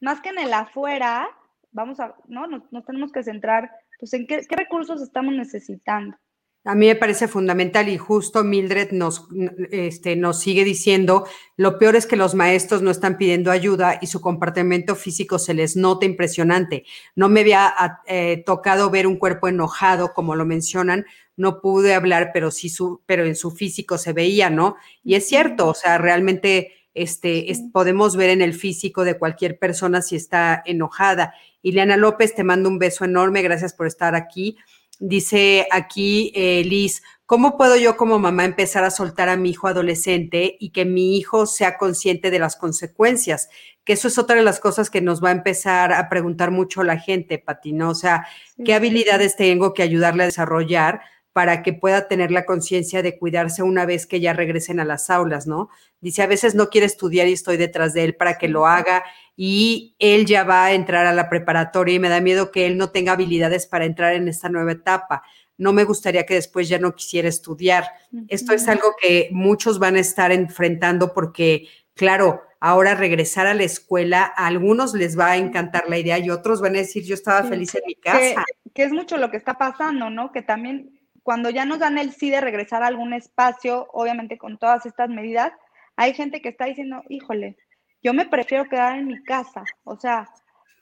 más que en el afuera, vamos a, ¿no? Nos, tenemos que centrar, pues, en qué, recursos estamos necesitando. A mí me parece fundamental y justo Mildred nos, este, nos sigue diciendo, lo peor es que los maestros no están pidiendo ayuda y su comportamiento físico se les nota impresionante. No me había eh, tocado ver un cuerpo enojado, como lo mencionan, no pude hablar, pero sí su, pero en su físico se veía, ¿no? Y es cierto, o sea, realmente este, podemos ver en el físico de cualquier persona si está enojada. Ileana López, te mando un beso enorme, gracias por estar aquí. Dice aquí eh, Liz, ¿cómo puedo yo como mamá empezar a soltar a mi hijo adolescente y que mi hijo sea consciente de las consecuencias? Que eso es otra de las cosas que nos va a empezar a preguntar mucho la gente, Pati, ¿no? O sea, ¿qué habilidades tengo que ayudarle a desarrollar para que pueda tener la conciencia de cuidarse una vez que ya regresen a las aulas, ¿no? Dice, a veces no quiere estudiar y estoy detrás de él para que lo haga y él ya va a entrar a la preparatoria y me da miedo que él no tenga habilidades para entrar en esta nueva etapa. No me gustaría que después ya no quisiera estudiar. Esto es algo que muchos van a estar enfrentando porque, claro, ahora regresar a la escuela, a algunos les va a encantar la idea y otros van a decir, yo estaba feliz en mi casa. que es mucho lo que está pasando, ¿no? Que también cuando ya nos dan el sí de regresar a algún espacio, obviamente con todas estas medidas, hay gente que está diciendo, híjole, yo me prefiero quedar en mi casa. O sea,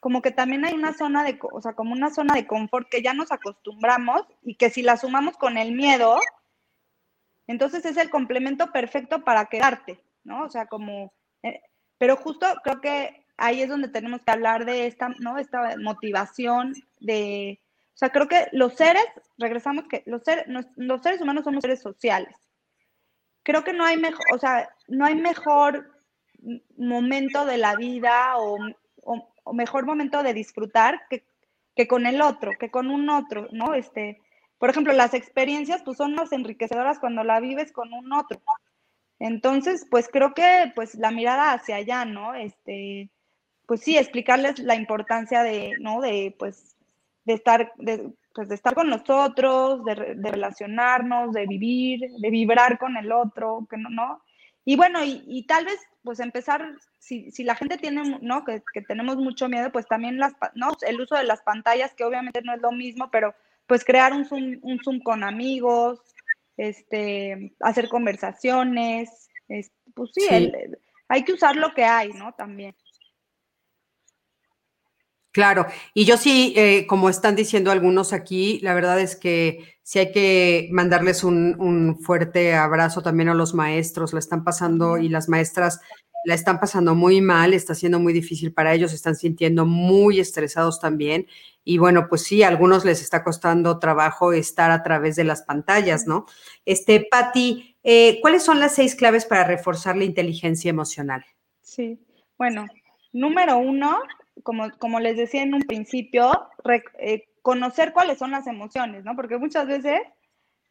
como que también hay una zona de, o sea, como una zona de confort que ya nos acostumbramos y que si la sumamos con el miedo, entonces es el complemento perfecto para quedarte, ¿no? O sea, como, eh, pero justo creo que ahí es donde tenemos que hablar de esta, ¿no? Esta motivación de, o sea, creo que los seres, regresamos que los seres, los seres humanos somos seres sociales. Creo que no hay mejor, o sea, no hay mejor momento de la vida o, mejor momento de disfrutar que, que, con el otro, que con un otro, ¿no? Este, por ejemplo, las experiencias pues son más enriquecedoras cuando la vives con un otro. Entonces, pues creo que pues la mirada hacia allá, ¿no? Este, pues sí, explicarles la importancia de, ¿no? De pues de estar, de, pues de estar con nosotros, de, relacionarnos, de vivir, de vibrar con el otro, que no, ¿no? Y bueno, y, tal vez, pues empezar, si, si, la gente tiene, ¿no? Que, que, tenemos mucho miedo, pues también las, ¿no? El uso de las pantallas, que obviamente no es lo mismo, pero pues crear un Zoom, un Zoom con amigos, este, hacer conversaciones, pues sí, hay que usar lo que hay, ¿no? También. Claro, y yo sí, eh, como están diciendo algunos aquí, la verdad es que sí hay que mandarles un, fuerte abrazo también a los maestros, la están pasando y las maestras la están pasando muy mal, está siendo muy difícil para ellos, están sintiendo muy estresados también. Y bueno, pues sí, a algunos les está costando trabajo estar a través de las pantallas, ¿no? Este, Patti, eh, ¿cuáles son las seis claves para reforzar la inteligencia emocional? Sí, bueno, número uno, como, como les decía en un principio, eh, conocer cuáles son las emociones, ¿no? Porque muchas veces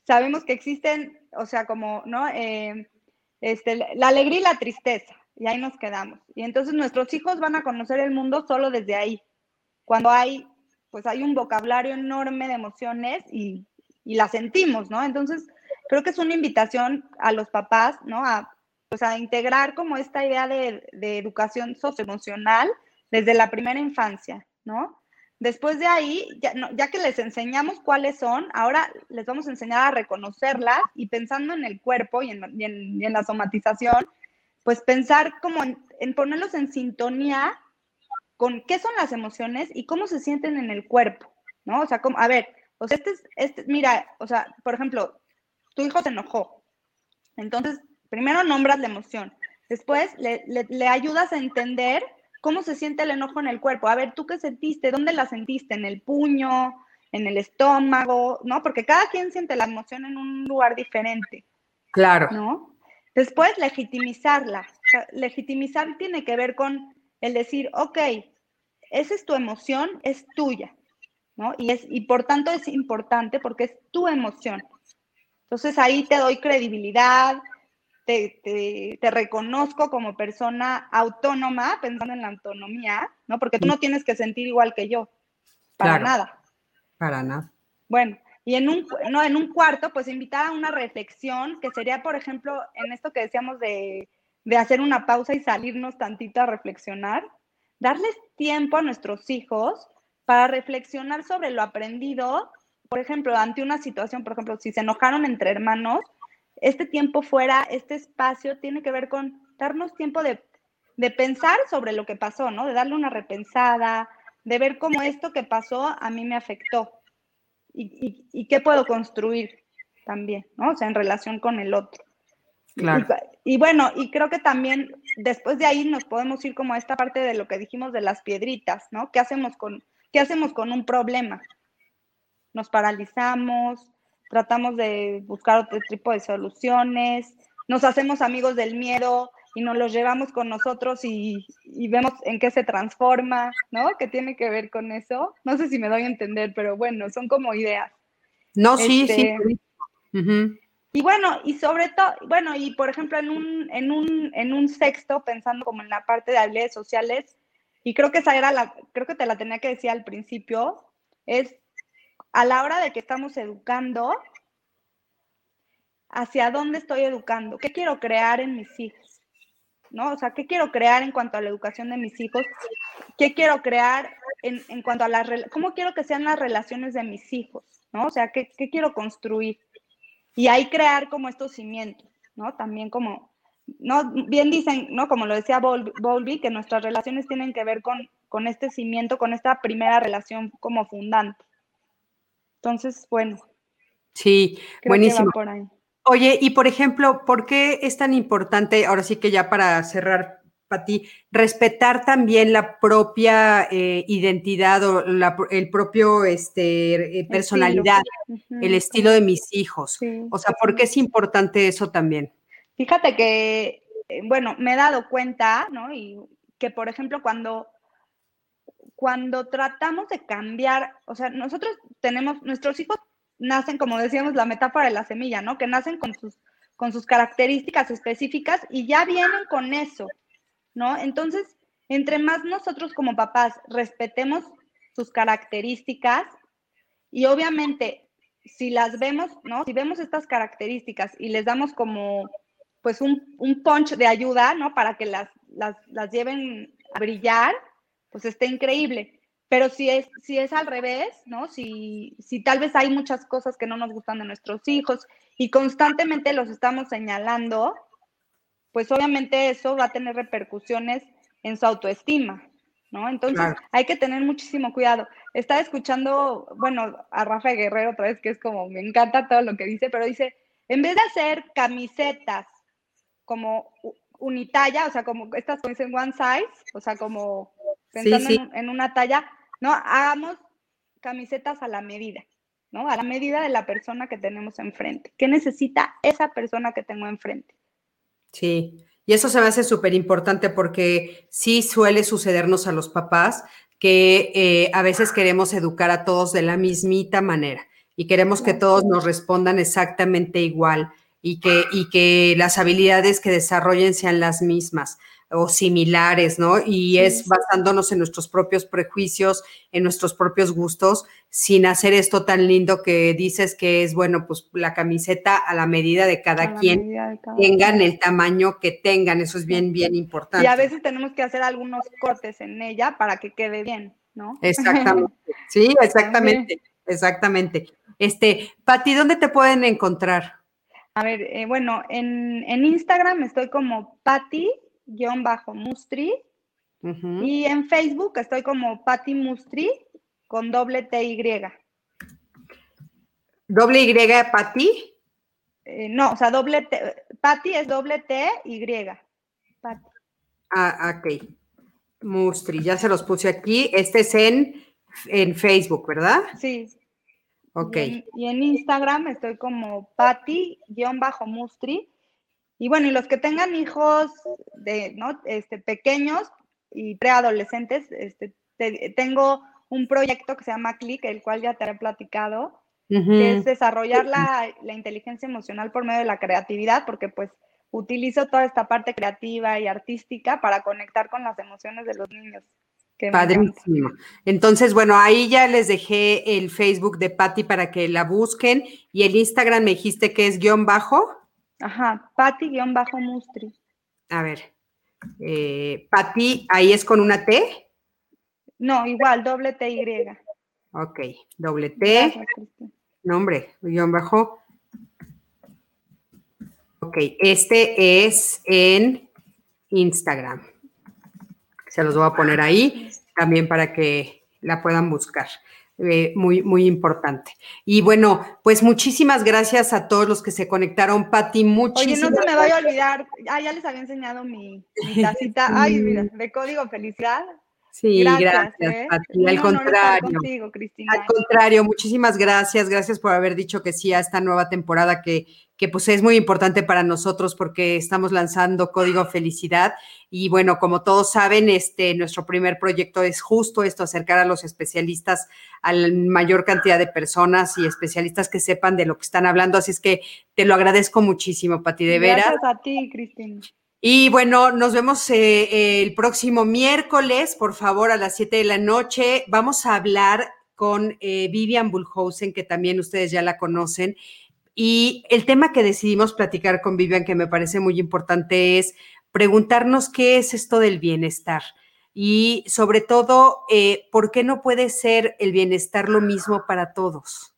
sabemos que existen, o sea, como, ¿no? Eh, este, la alegría y la tristeza, y ahí nos quedamos. Y entonces nuestros hijos van a conocer el mundo solo desde ahí, cuando hay, pues hay un vocabulario enorme de emociones y, y las sentimos, ¿no? Entonces, creo que es una invitación a los papás, ¿no? A, pues a integrar como esta idea de, de educación socioemocional, desde la primera infancia, ¿no? después de ahí, ya, que les enseñamos cuáles son, ahora les vamos a enseñar a reconocerlas y pensando en el cuerpo y en, la somatización, pues pensar como en, ponerlos en sintonía con qué son las emociones y cómo se sienten en el cuerpo, ¿no? O sea, como, a ver, o sea, este es, este, mira, o sea, por ejemplo, tu hijo se enojó. Entonces, primero nombras la emoción. Después le, ayudas a entender cómo se siente el enojo en el cuerpo. A ver, ¿tú qué sentiste? ¿Dónde la sentiste? ¿En el puño? ¿En el estómago? ¿No? Porque cada quien siente la emoción en un lugar diferente. Claro. ¿No? Después, legitimizarla. legitimizar tiene que ver con el decir, ok, esa es tu emoción, es tuya. ¿no? Y, es, y por tanto es importante porque es tu emoción. Entonces ahí te doy credibilidad, te, reconozco como persona autónoma, pensando en la autonomía, ¿no? Porque tú no tienes que sentir igual que yo, para nada. Para nada. Bueno, y en un, no, en un cuarto, pues invitar a una reflexión, que sería, por ejemplo, en esto que decíamos de, de hacer una pausa y salirnos tantito a reflexionar, darles tiempo a nuestros hijos para reflexionar sobre lo aprendido por ejemplo, ante una situación, por ejemplo, si se enojaron entre hermanos, este tiempo fuera, este espacio tiene que ver con darnos tiempo de, pensar sobre lo que pasó, ¿no? De darle una repensada, de ver cómo esto que pasó a mí me afectó y, qué puedo construir también, ¿no? O sea, en relación con el otro. Claro. Y, y, bueno, y creo que también después de ahí nos podemos ir como a esta parte de lo que dijimos de las piedritas, ¿no? ¿Qué hacemos con, qué hacemos con un problema? nos paralizamos, tratamos de buscar otro tipo de soluciones, nos hacemos amigos del miedo y nos los llevamos con nosotros y, vemos en qué se transforma, ¿no? ¿Qué tiene que ver con eso? No sé si me doy a entender, pero bueno, son como ideas. No, sí, sí. Este, y bueno, y sobre todo, bueno, y por ejemplo, en un, en un, en un sexto, pensando como en la parte de habilidades sociales, y creo que esa era la, creo que te la tenía que decir al principio, es a la hora de que estamos educando, hacia dónde estoy educando, qué quiero crear en mis hijos, ¿no? O sea, qué quiero crear en cuanto a la educación de mis hijos, qué quiero crear en, cuanto a las, cómo quiero que sean las relaciones de mis hijos, ¿no? O sea, qué, quiero construir. Y ahí crear como estos cimientos, ¿no? También como, ¿no? Bien dicen, ¿no? Como lo decía Bowlby, que nuestras relaciones tienen que ver con, con este cimiento, con esta primera relación como fundante. Entonces, bueno. Sí, buenísimo. Oye, y por ejemplo, ¿por qué es tan importante, ahora sí que ya para cerrar, Pati, respetar también la propia eh, identidad o el propio este, eh, personalidad, el estilo de mis hijos? O sea, ¿por qué es importante eso también? Fíjate que, eh, bueno, me he dado cuenta, ¿no? Y que, por ejemplo, cuando cuando tratamos de cambiar, o sea, nosotros tenemos, nuestros hijos nacen, como decíamos, la metáfora de la semilla, ¿no? Que nacen con sus, con sus características específicas y ya vienen con eso, ¿no? Entonces, entre más nosotros como papás respetemos sus características y obviamente si las vemos, ¿no? Si vemos estas características y les damos como, pues, un, un punch de ayuda, ¿no? Para que las, las, las lleven a brillar, pues está increíble. Pero si es, si es al revés, ¿no? Si, si tal vez hay muchas cosas que no nos gustan de nuestros hijos y constantemente los estamos señalando, pues obviamente eso va a tener repercusiones en su autoestima, ¿no? Entonces hay que tener muchísimo cuidado. Estaba escuchando, bueno, a Rafa Guerrero otra vez, que es como, me encanta todo lo que dice, pero dice, en vez de hacer camisetas como unitalla, o sea, como estas que dicen one size, o sea, como pensando En, una talla, ¿no? Hagamos camisetas a la medida, ¿no? A la medida de la persona que tenemos enfrente. ¿Qué necesita esa persona que tengo enfrente? Sí, y eso se me hace súper importante porque sí suele sucedernos a los papás que eh, a veces queremos educar a todos de la mismita manera y queremos que todos nos respondan exactamente igual y que, y que las habilidades que desarrollen sean las mismas o similares, ¿no? Y es basándonos en nuestros propios prejuicios, en nuestros propios gustos, sin hacer esto tan lindo que dices que es, bueno, pues la camiseta a la medida de cada quien, tengan el tamaño que tengan, eso es bien, bien importante. Y a veces tenemos que hacer algunos cortes en ella para que quede bien, ¿no? Exactamente. Sí, exactamente, exactamente. Este, Pati, ¿dónde te pueden encontrar? A ver, eh, bueno, en, Instagram estoy como Pati-Mustri y en Facebook estoy como Pati Mustri con doble T Y. ¿Doble Y Pati? Eh, no, o sea, doble T, Pati es doble T Y. Pati. Ah, ok. Mustri, ya se los puse aquí. Este es en, en Facebook, ¿verdad? Sí. Ok. Y en, Instagram estoy como Patti-Mustri. Y bueno, y los que tengan hijos de, ¿no? este, pequeños y preadolescentes, este, tengo un proyecto que se llama Click, el cual ya te he platicado, que es desarrollar la, la, inteligencia emocional por medio de la creatividad, porque pues utilizo toda esta parte creativa y artística para conectar con las emociones de los niños. Padrísimo. Entonces, bueno, ahí ya les dejé el Facebook de Patti para que la busquen y el Instagram me dijiste que es guion bajo. Ajá, Patti guion bajo Mustri. A ver, eh, Patti, ahí es con una T. No, igual, doble T Y. Ok, doble T. Nombre, guion bajo. Ok, este es en Instagram. Se los voy a poner ahí también para que la puedan buscar. Eh, muy, muy importante. Y bueno, pues muchísimas gracias a todos los que se conectaron. Pati, muchísimas Oye, no se me vaya a olvidar. Ah, ya les había enseñado mi, mi tacita. Ay, mira, de código felicidad. Sí, gracias, ¿eh? Al contrario. al contrario, muchísimas gracias. Gracias por haber dicho que sí a esta nueva temporada que, que pues es muy importante para nosotros porque estamos lanzando Código Felicidad. Y bueno, como todos saben, este, nuestro primer proyecto es justo esto, acercar a los especialistas a la mayor cantidad de personas y especialistas que sepan de lo que están hablando. Así es que te lo agradezco muchísimo, Pati, de veras. Gracias a ti, Cristina. Y bueno, nos vemos eh, el próximo miércoles, por favor, a las 7 de la noche. Vamos a hablar con eh, Vivian Bullhausen, que también ustedes ya la conocen. Y el tema que decidimos platicar con Vivian, que me parece muy importante, es preguntarnos qué es esto del bienestar. Y sobre todo, eh, ¿por qué no puede ser el bienestar lo mismo para todos?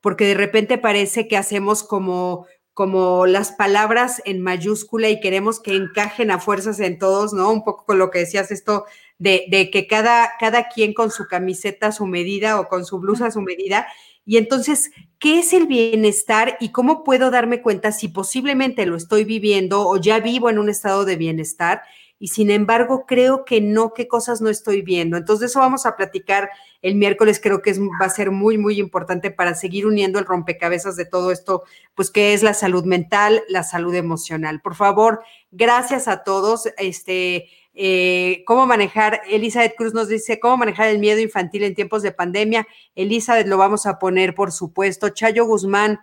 Porque de repente parece que hacemos como como las palabras en mayúscula y queremos que encajen a fuerzas en todos, ¿no? Un poco con lo que decías esto de, que cada, cada quien con su camiseta a su medida o con su blusa a su medida. Y entonces, ¿qué es el bienestar y cómo puedo darme cuenta si posiblemente lo estoy viviendo o ya vivo en un estado de bienestar? y sin embargo creo que no, qué cosas no estoy viendo. Entonces, eso vamos a platicar el miércoles, creo que es, va a ser muy, muy importante para seguir uniendo el rompecabezas de todo esto, pues que es la salud mental, la salud emocional. Por favor, gracias a todos. Este, eh, cómo manejar, Elizabeth Cruz nos dice, cómo manejar el miedo infantil en tiempos de pandemia. Elizabeth lo vamos a poner, por supuesto. Chayo Guzmán,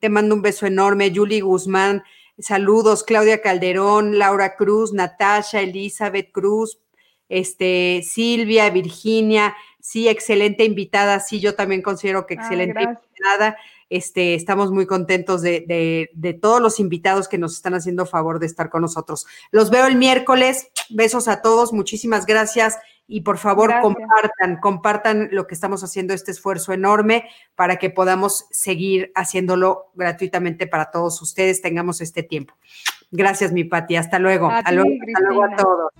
te mando un beso enorme. Julie Guzmán, Saludos, Claudia Calderón, Laura Cruz, Natasha, Elizabeth Cruz, este, Silvia, Virginia, sí, excelente invitada, sí, yo también considero que excelente invitada. Este, estamos muy contentos de, de, todos los invitados que nos están haciendo favor de estar con nosotros. Los veo el miércoles. Besos a todos. Muchísimas gracias y por favor compartan, compartan lo que estamos haciendo, este esfuerzo enorme para que podamos seguir haciéndolo gratuitamente para todos ustedes, tengamos este tiempo. Gracias, mi Pati. Hasta luego. hasta luego a todos.